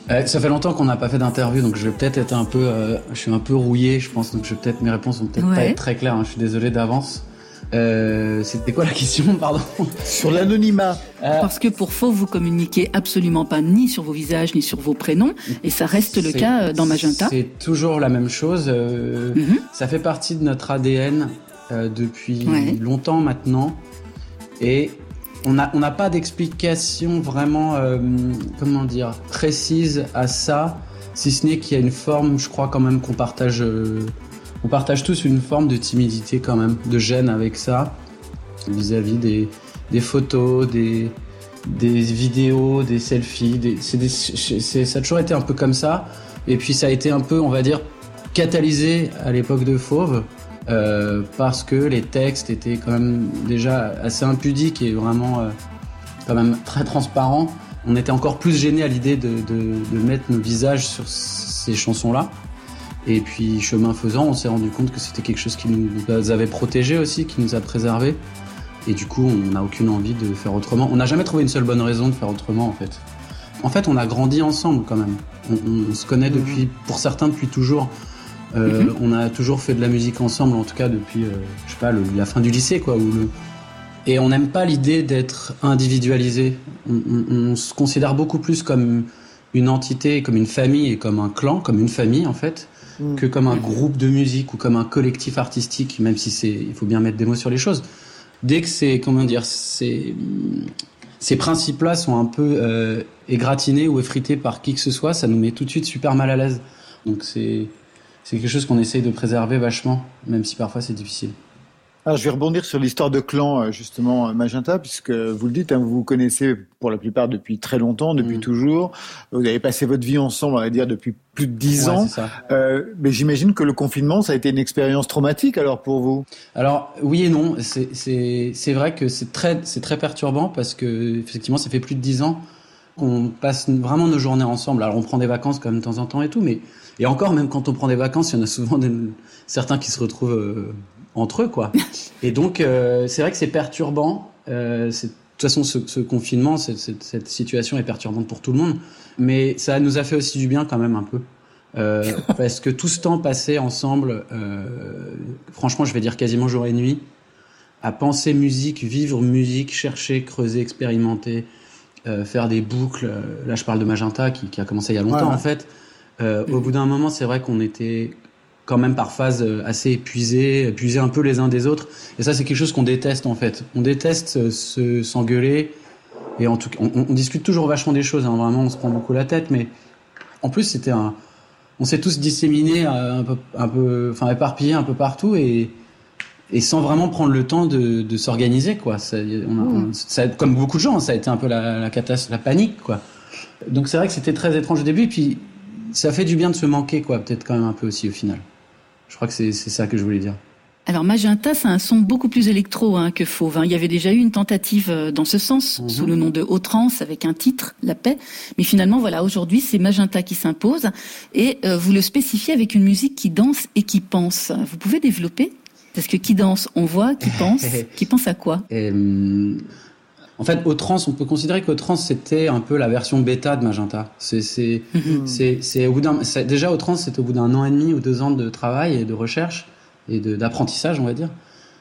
Euh, ça fait longtemps qu'on n'a pas fait d'interview, donc je vais peut-être être un peu, euh, je suis un peu rouillé, je pense, donc je vais peut-être mes réponses vont peut-être pas être très claires. hein, je suis désolé d'avance. Euh, C'était quoi la question, (laughs) pardon Sur l'anonymat. Parce que pour Fauve, vous communiquez absolument pas ni sur vos visages ni sur vos prénoms, et ça reste le cas euh, dans Magenta. C'est toujours la même chose. euh, Ça fait partie de notre ADN euh, depuis Ouais. longtemps maintenant. Et on n'a on pas d'explication vraiment, euh, comment dire, précise à ça, si ce n'est qu'il y a une forme, je crois quand même qu'on partage, euh, on partage tous une forme de timidité quand même, de gêne avec ça, vis-à-vis des, photos, des, vidéos, des selfies. C'est ça a toujours été un peu comme ça. Et puis ça a été un peu, on va dire, catalysé à l'époque de Fauve. euh, parce que les textes étaient quand même déjà assez impudiques et vraiment euh, quand même très transparents. On était encore plus gênés à l'idée de mettre nos visages sur ces chansons-là. Et puis, chemin faisant, on s'est rendu compte que c'était quelque chose qui nous avait protégés aussi, qui nous a préservés. Et du coup, on n'a aucune envie de faire autrement. On n'a jamais trouvé une seule bonne raison de faire autrement, en fait. En fait, on a grandi ensemble quand même. On, on- on se connaît depuis, pour certains, depuis toujours. Euh, Mhm. On a toujours fait de la musique ensemble, en tout cas depuis, euh, je sais pas, le- la fin du lycée, quoi. Ou le... Et on n'aime pas l'idée d'être individualisé. On se considère beaucoup plus comme une entité, comme une famille et comme un clan, comme une famille en fait, Mm. que comme un groupe de musique ou comme un collectif artistique, même si c'est, il faut bien mettre des mots sur les choses. Dès que c'est, comment dire, ces principes-là sont un peu euh, égratignés ou effrités par qui que ce soit, ça nous met tout de suite super mal à l'aise. Donc c'est, c'est quelque chose qu'on essaye de préserver vachement, même si parfois c'est difficile. Alors, je vais rebondir sur l'histoire de clan, euh, justement, Magenta, puisque vous le dites, hein, vous vous connaissez pour la plupart depuis très longtemps, depuis Mm. toujours. Vous avez passé votre vie ensemble, on va dire, depuis plus de dix Ouais, ans. Euh, mais j'imagine que le confinement, ça a été une expérience traumatique, alors, pour vous? Alors oui et non, c'est vrai que c'est très perturbant parce que effectivement ça fait plus de dix ans qu'on passe vraiment nos journées ensemble. Alors on prend des vacances comme de temps en temps et tout, mais et encore même quand on prend des vacances, il y en a souvent des- certains qui se retrouvent euh, entre eux quoi. (laughs) Et donc euh, c'est vrai que c'est perturbant. Euh, de toute façon, ce, ce confinement, cette, situation est perturbante pour tout le monde, mais ça nous a fait aussi du bien quand même un peu. Euh, (laughs) parce que tout ce temps passé ensemble, franchement, je vais dire quasiment jour et nuit, à penser musique, vivre musique, chercher, creuser, expérimenter, faire des boucles. Là, je parle de Magenta qui, qui a commencé il y a longtemps Ouais, ouais. en fait. Au bout d'un moment, c'est vrai qu'on était quand même par phase euh, assez épuisés, épuisés un peu les uns des autres. Et ça, c'est quelque chose qu'on déteste en fait. On déteste euh, se s'engueuler. Et en tout cas, on, on discute toujours vachement des choses. Hein, vraiment, on se prend beaucoup la tête. Mais en plus, c'était un. On s'est tous disséminés euh, un peu, un peu, enfin éparpillés un peu partout et et sans vraiment prendre le temps de, de s'organiser quoi. Ça, on a- on- ça- comme beaucoup de gens, ça a été un peu la, la catastrophe, la panique quoi. Donc c'est vrai que c'était très étrange au début. Et puis ça fait du bien de se manquer quoi, peut-être quand même un peu aussi au final. Je crois que c'est ça que je voulais dire. Alors Magenta, c'est un son beaucoup plus électro hein, que Fauve. hein. Il y avait déjà eu une tentative euh, dans ce sens, Mhm. sous le nom de Haut-Trans, avec un titre, La Paix. Mais finalement, voilà, aujourd'hui, c'est Magenta qui s'impose. Et euh, vous le spécifiez avec une musique qui danse et qui pense. Vous pouvez développer? Parce que qui danse, on voit, qui pense, (laughs) qui pense à quoi? Hum, en fait, au trans, on peut considérer qu'au trans c'était un peu la version bêta de Magenta. C'est c'est Mhm. c'est c'est au bout d'un déjà au trans c'était au bout d'un an et demi ou deux ans de travail et de recherche et d'apprentissage on va dire.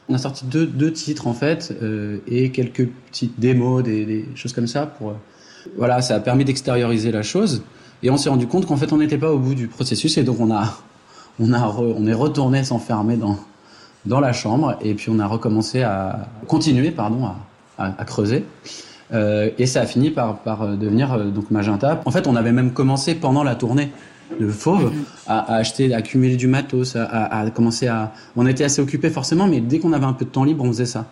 On a sorti deux deux titres en fait euh, et quelques petites démos des, des choses comme ça pour euh, voilà ça a permis d'extérioriser la chose et on s'est rendu compte qu'en fait on n'était pas au bout du processus et donc on a on a re- on est retourné s'enfermer dans dans la chambre et puis on a recommencé à continuer pardon à, à- à creuser Euh, et ça a fini par, par euh, devenir euh, donc Magenta. En fait, on avait même commencé pendant la tournée de Fauve à, à acheter, à accumuler du matos, à, à, à commencer à. On était assez occupés forcément, mais dès qu'on avait un peu de temps libre, on faisait ça.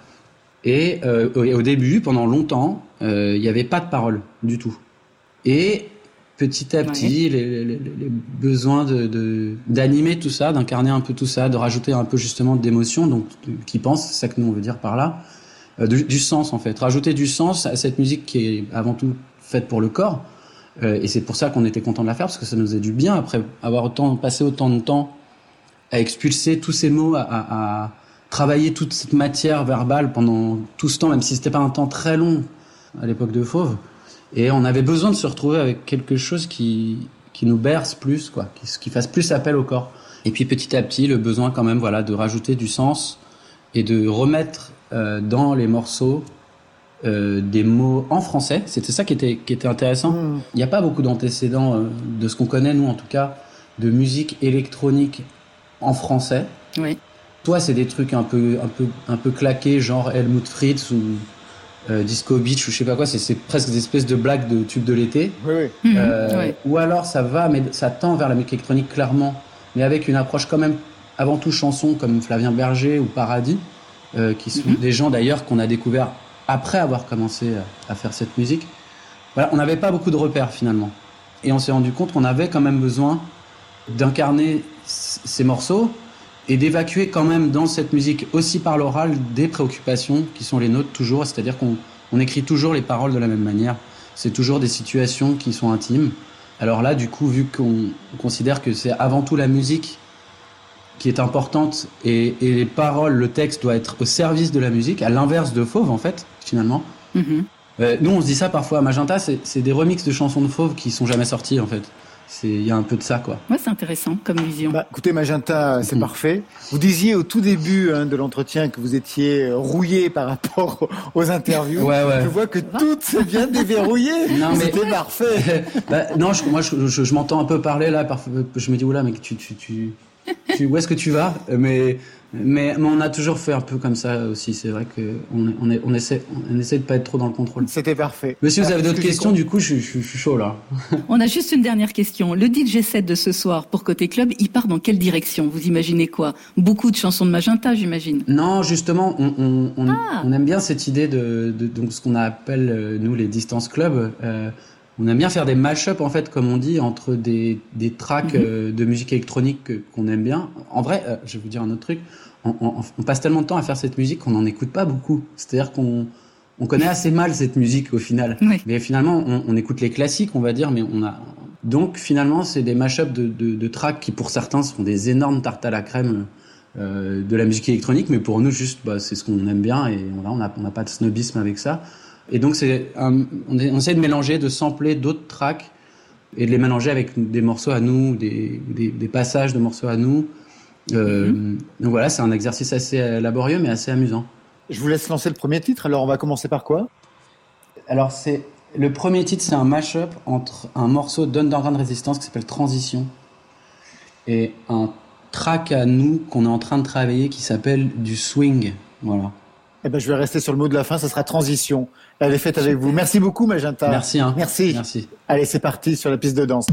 Et euh, au, au début, pendant longtemps, il n'y avait pas de parole du tout. Et petit à petit, les, les- les- les besoins de d'animer tout ça, d'incarner un peu tout ça, de rajouter un peu justement d'émotion, donc de- qui pense, c'est ça que nous on veut dire par là, du, du sens en fait, rajouter du sens à cette musique qui est avant tout faite pour le corps. Euh, et c'est pour ça qu'on était content de la faire parce que ça nous faisait du bien après avoir autant passé autant de temps à expulser tous ces mots, à, à- travailler toute cette matière verbale pendant tout ce temps, même si c'était pas un temps très long à l'époque de Fauve. Et on avait besoin de se retrouver avec quelque chose qui, qui nous berce plus, quoi, qui, qui fasse plus appel au corps. Et puis petit à petit, le besoin quand même, voilà, de rajouter du sens et de remettre euh, dans les morceaux euh, des mots en français. C'était ça qui était, qui était intéressant. Il n'y a pas beaucoup d'antécédents euh, de ce qu'on connaît, nous en tout cas, de musique électronique en français. Oui. Toi, c'est des trucs un peu, un peu, un peu claqués, genre Helmut Fritz ou euh, Disco Beach ou je sais pas quoi. C'est, presque des espèces de blagues de tubes de l'été. Oui, oui. Euh, Mhm. Ou alors ça va, mais ça tend vers la musique électronique clairement, mais avec une approche quand même avant tout chanson comme Flavien Berger ou Paradis, euh, qui sont des gens d'ailleurs qu'on a découvert après avoir commencé à, à faire cette musique. Voilà, on n'avait pas beaucoup de repères finalement, et on s'est rendu compte qu'on avait quand même besoin d'incarner ces morceaux et d'évacuer quand même dans cette musique aussi par l'oral des préoccupations qui sont les nôtres toujours, c'est-à-dire qu'on on écrit toujours les paroles de la même manière. C'est toujours des situations qui sont intimes. Alors là, du coup, vu qu'on on considère que c'est avant tout la musique qui est importante et, et les paroles, le texte doit être au service de la musique, à l'inverse de Fauve en fait, finalement. Mhm. Euh, nous, on se dit ça parfois à Magenta, c'est c'est des remixes de chansons de Fauve qui sont jamais sortis en fait. Il y a un peu de ça quoi. Ouais, c'est intéressant comme vision. Bah, écoutez, Magenta, c'est parfait. Vous disiez au tout début hein, de l'entretien que vous étiez euh, rouillé par rapport (laughs) aux interviews. Ouais, ouais. Je vois que tout s'est bien déverrouillé. (laughs) Non, mais- C'était parfait. (laughs) Bah, non, je, moi, je, je- je m'entends un peu parler là. Parfois, je me dis, oula, mais tu, tu, tu, (laughs) tu- où est-ce que tu vas Mais Mais, mais, on a toujours fait un peu comme ça aussi. C'est vrai qu'on on, on, essaie, on essaie de pas être trop dans le contrôle. C'était parfait. Mais si vous avez d'autres questions, du coup, je, je, je, suis chaud là. (laughs) on a juste une dernière question. Le DJ set de ce soir pour Côté Club, il part dans quelle direction? Vous imaginez quoi? Beaucoup de chansons de Magenta, j'imagine. Non, justement, on, on, ah. on, aime bien cette idée de, de donc ce qu'on appelle euh, nous les distance clubs. Euh, on aime bien faire des mash-up en fait, comme on dit, entre des, des tracks mm -hmm. de musique électronique qu'on aime bien. En vrai, euh, je vais vous dire un autre truc. On, on, on, passe tellement de temps à faire cette musique qu'on n'en écoute pas beaucoup. C'est-à-dire qu'on on connaît assez mal cette musique au final. (laughs) Oui. Mais finalement, on, on, écoute les classiques, on va dire, mais on a. Donc finalement, c'est des mash-up de, de, de, tracks qui pour certains sont des énormes tartes à la crème euh, de la musique électronique, mais pour nous, juste, bah, c'est ce qu'on aime bien et voilà, on n'a on a pas de snobisme avec ça. Et donc, c'est on, on, essaie de mélanger, de sampler d'autres tracks et de les mélanger avec des morceaux à nous, des, des, des passages de morceaux à nous. Euh, -hmm. Donc voilà, c'est un exercice assez laborieux, mais assez amusant. Je vous laisse lancer le premier titre. Alors, on va commencer par quoi? Alors, c'est le premier titre, c'est un mash-up entre un morceau d'Underground Resistance qui s'appelle Transition et un track à nous qu'on est en train de travailler qui s'appelle du swing. Voilà. Eh ben, je vais rester sur le mot de la fin, ça sera transition. Elle est faite avec vous. Merci beaucoup, Magenta. Merci. Hein. Merci. Merci. Allez, c'est parti sur la piste de danse.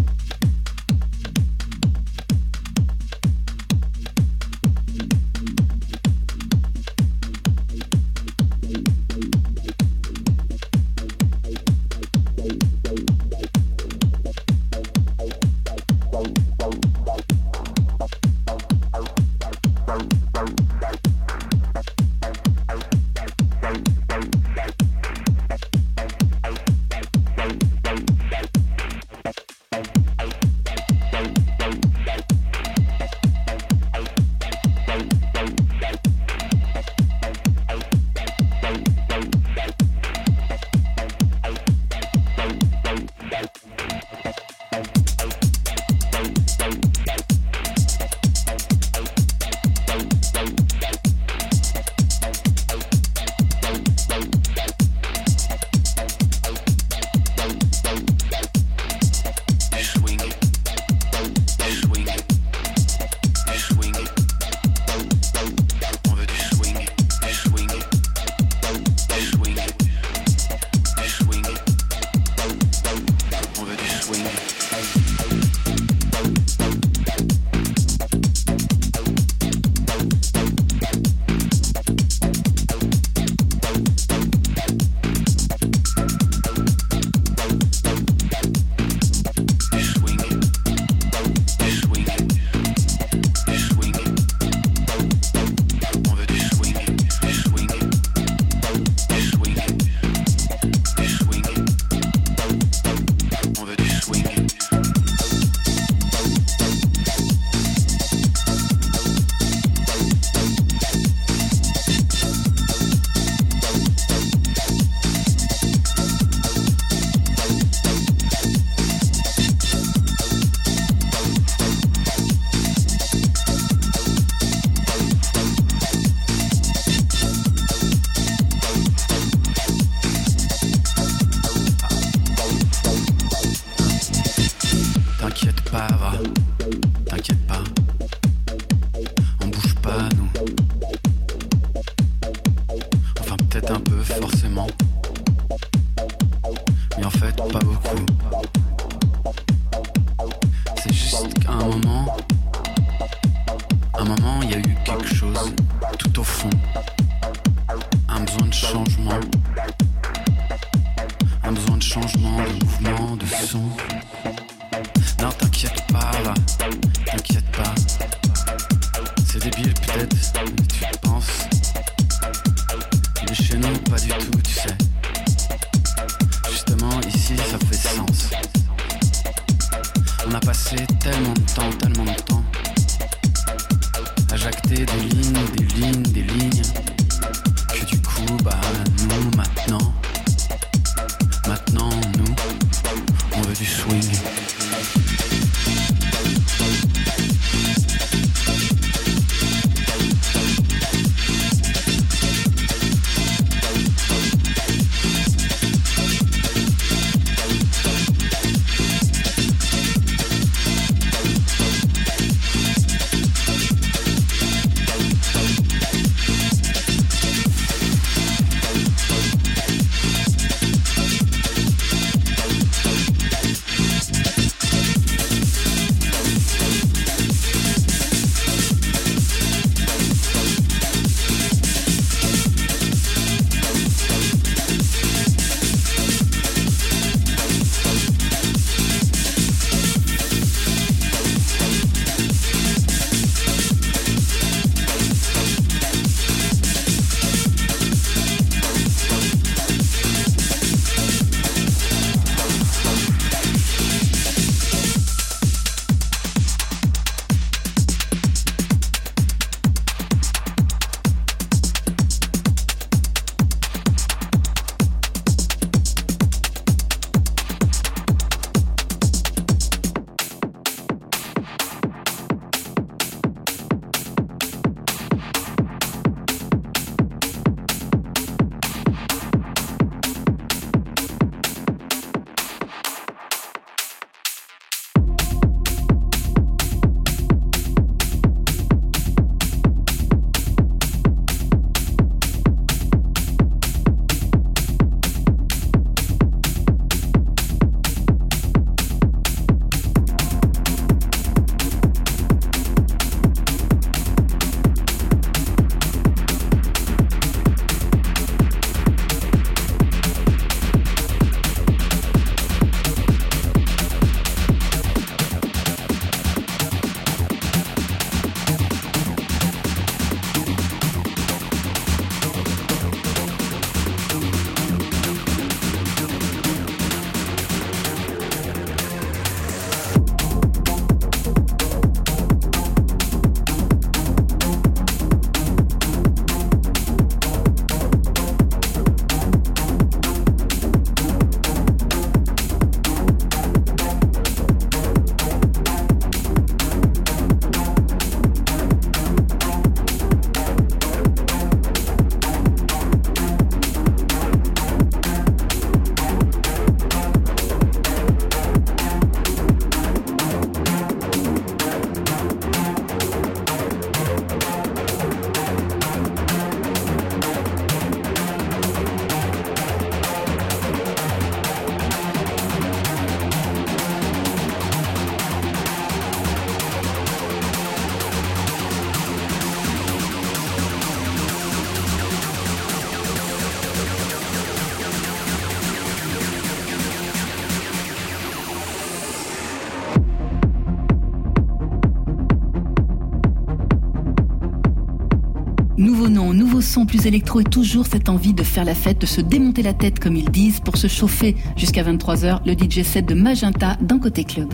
Plus électro et toujours cette envie de faire la fête, de se démonter la tête comme ils disent pour se chauffer jusqu'à 23h, le DJ set de Magenta d'un côté club.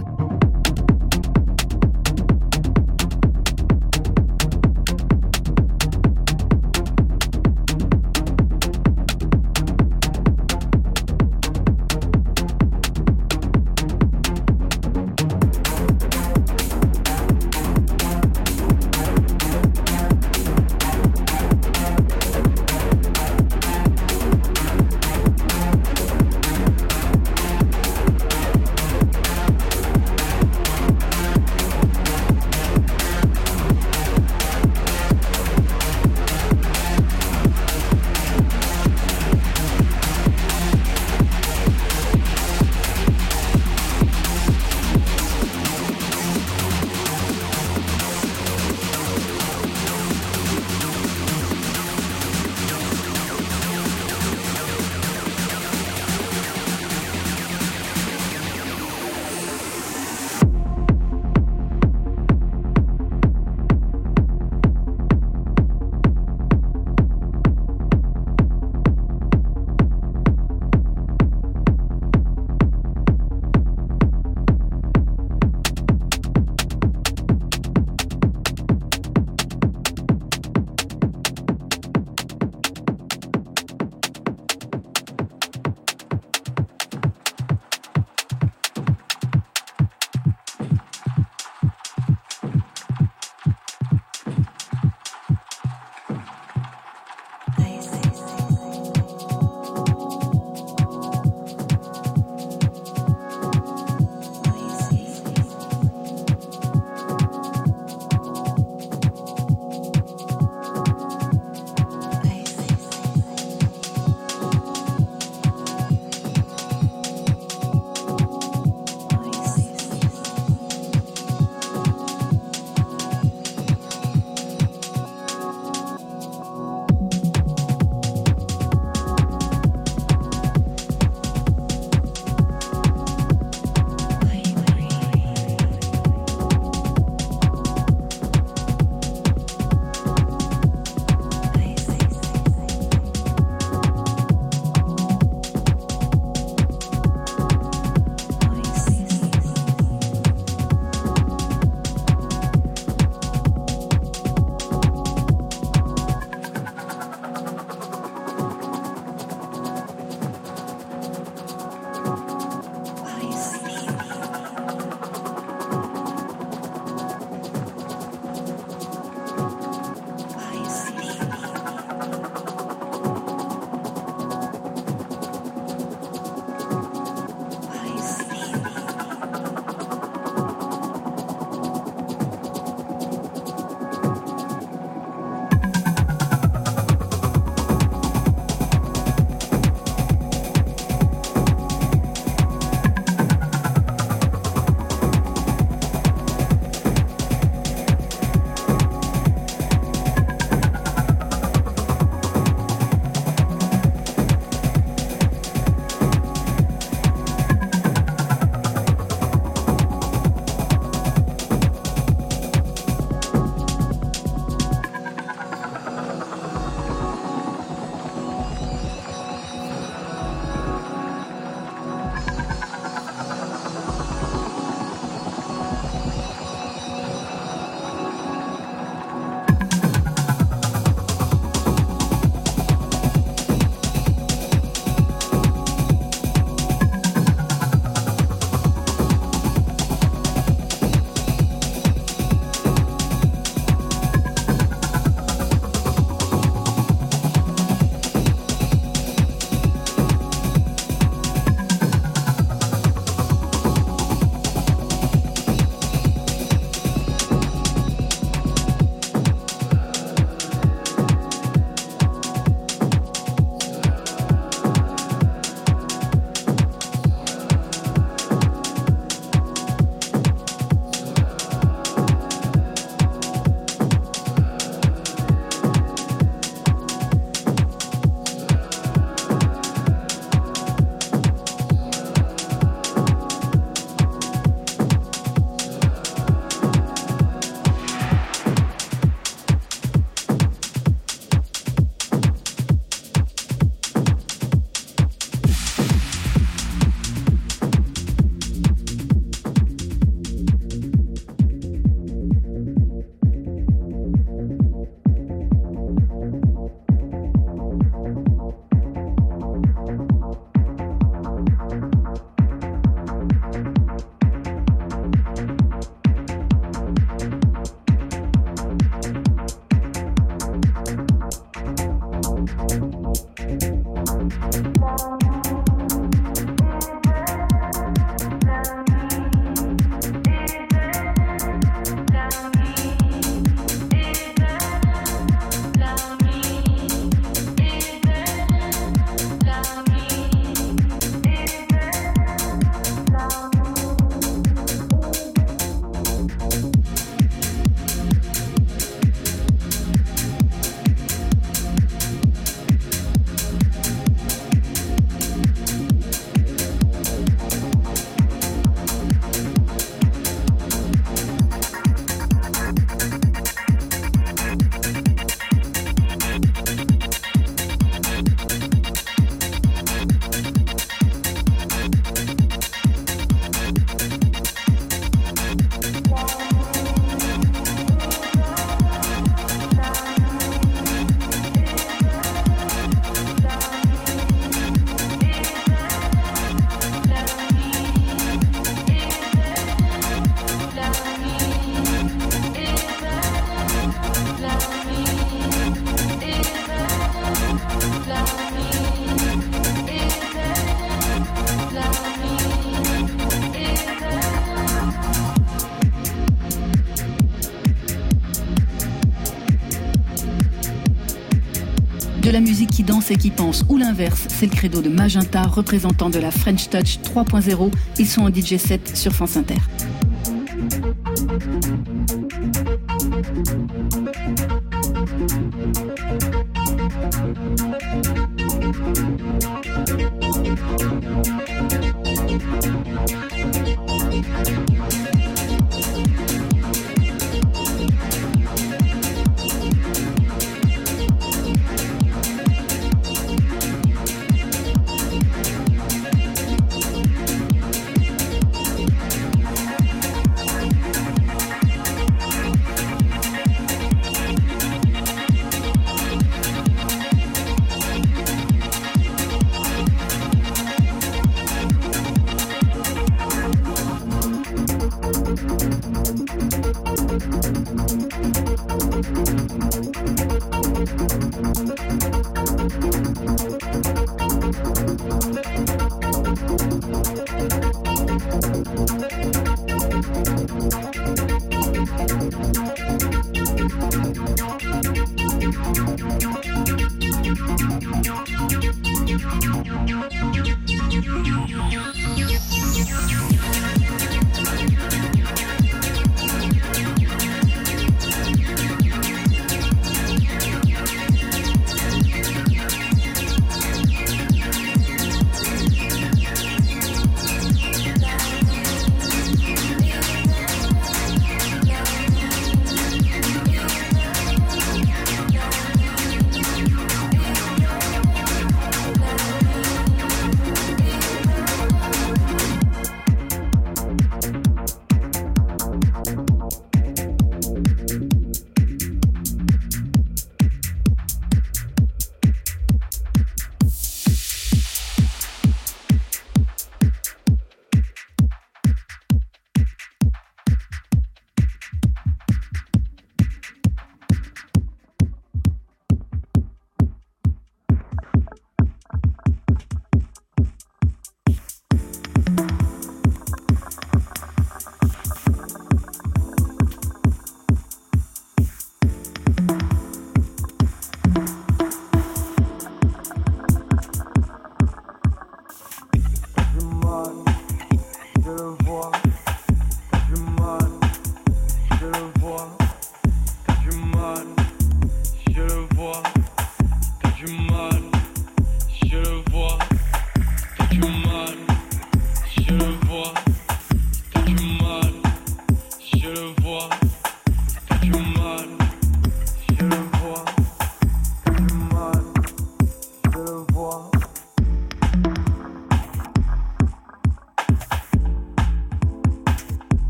Qui danse et qui pense, ou l'inverse, c'est le credo de Magenta, représentant de la French Touch 3.0. Ils sont en DJ 7 sur France Inter.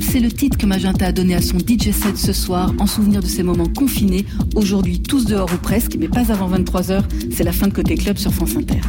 C'est le titre que Magenta a donné à son DJ set ce soir en souvenir de ces moments confinés. Aujourd'hui, tous dehors ou presque, mais pas avant 23h. C'est la fin de Côté Club sur France Inter.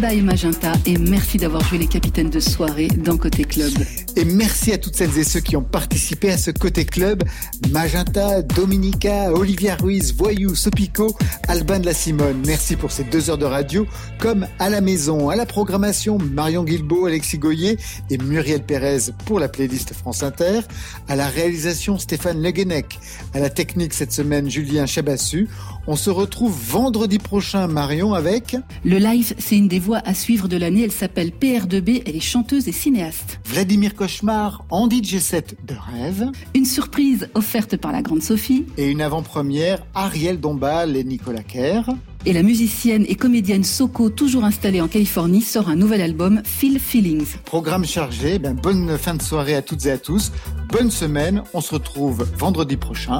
Bye Magenta et merci d'avoir joué les capitaines de soirée dans Côté Club. Et merci à toutes celles et ceux qui ont participé à ce Côté Club. Magenta, Dominica, Olivia Ruiz, Voyou, Sopico, Alban de la Simone. Merci pour ces deux heures de radio. Comme à la maison, à la programmation, Marion Guilbeault, Alexis Goyer et Muriel Pérez pour la playlist France Inter. À la réalisation, Stéphane Leguenec. À la technique cette semaine, Julien Chabassu. On se retrouve vendredi prochain, Marion, avec... Le live, c'est une des voix à suivre de l'année. Elle s'appelle PR2B. Elle est chanteuse et cinéaste. Vladimir Cauchemar en DJ7 de rêve. Une surprise offerte par la grande Sophie. Et une avant-première, Ariel Dombal et Nicolas Kerr. Et la musicienne et comédienne Soko, toujours installée en Californie, sort un nouvel album, Feel Feelings. Programme chargé, ben bonne fin de soirée à toutes et à tous. Bonne semaine, on se retrouve vendredi prochain.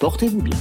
Portez-vous bien.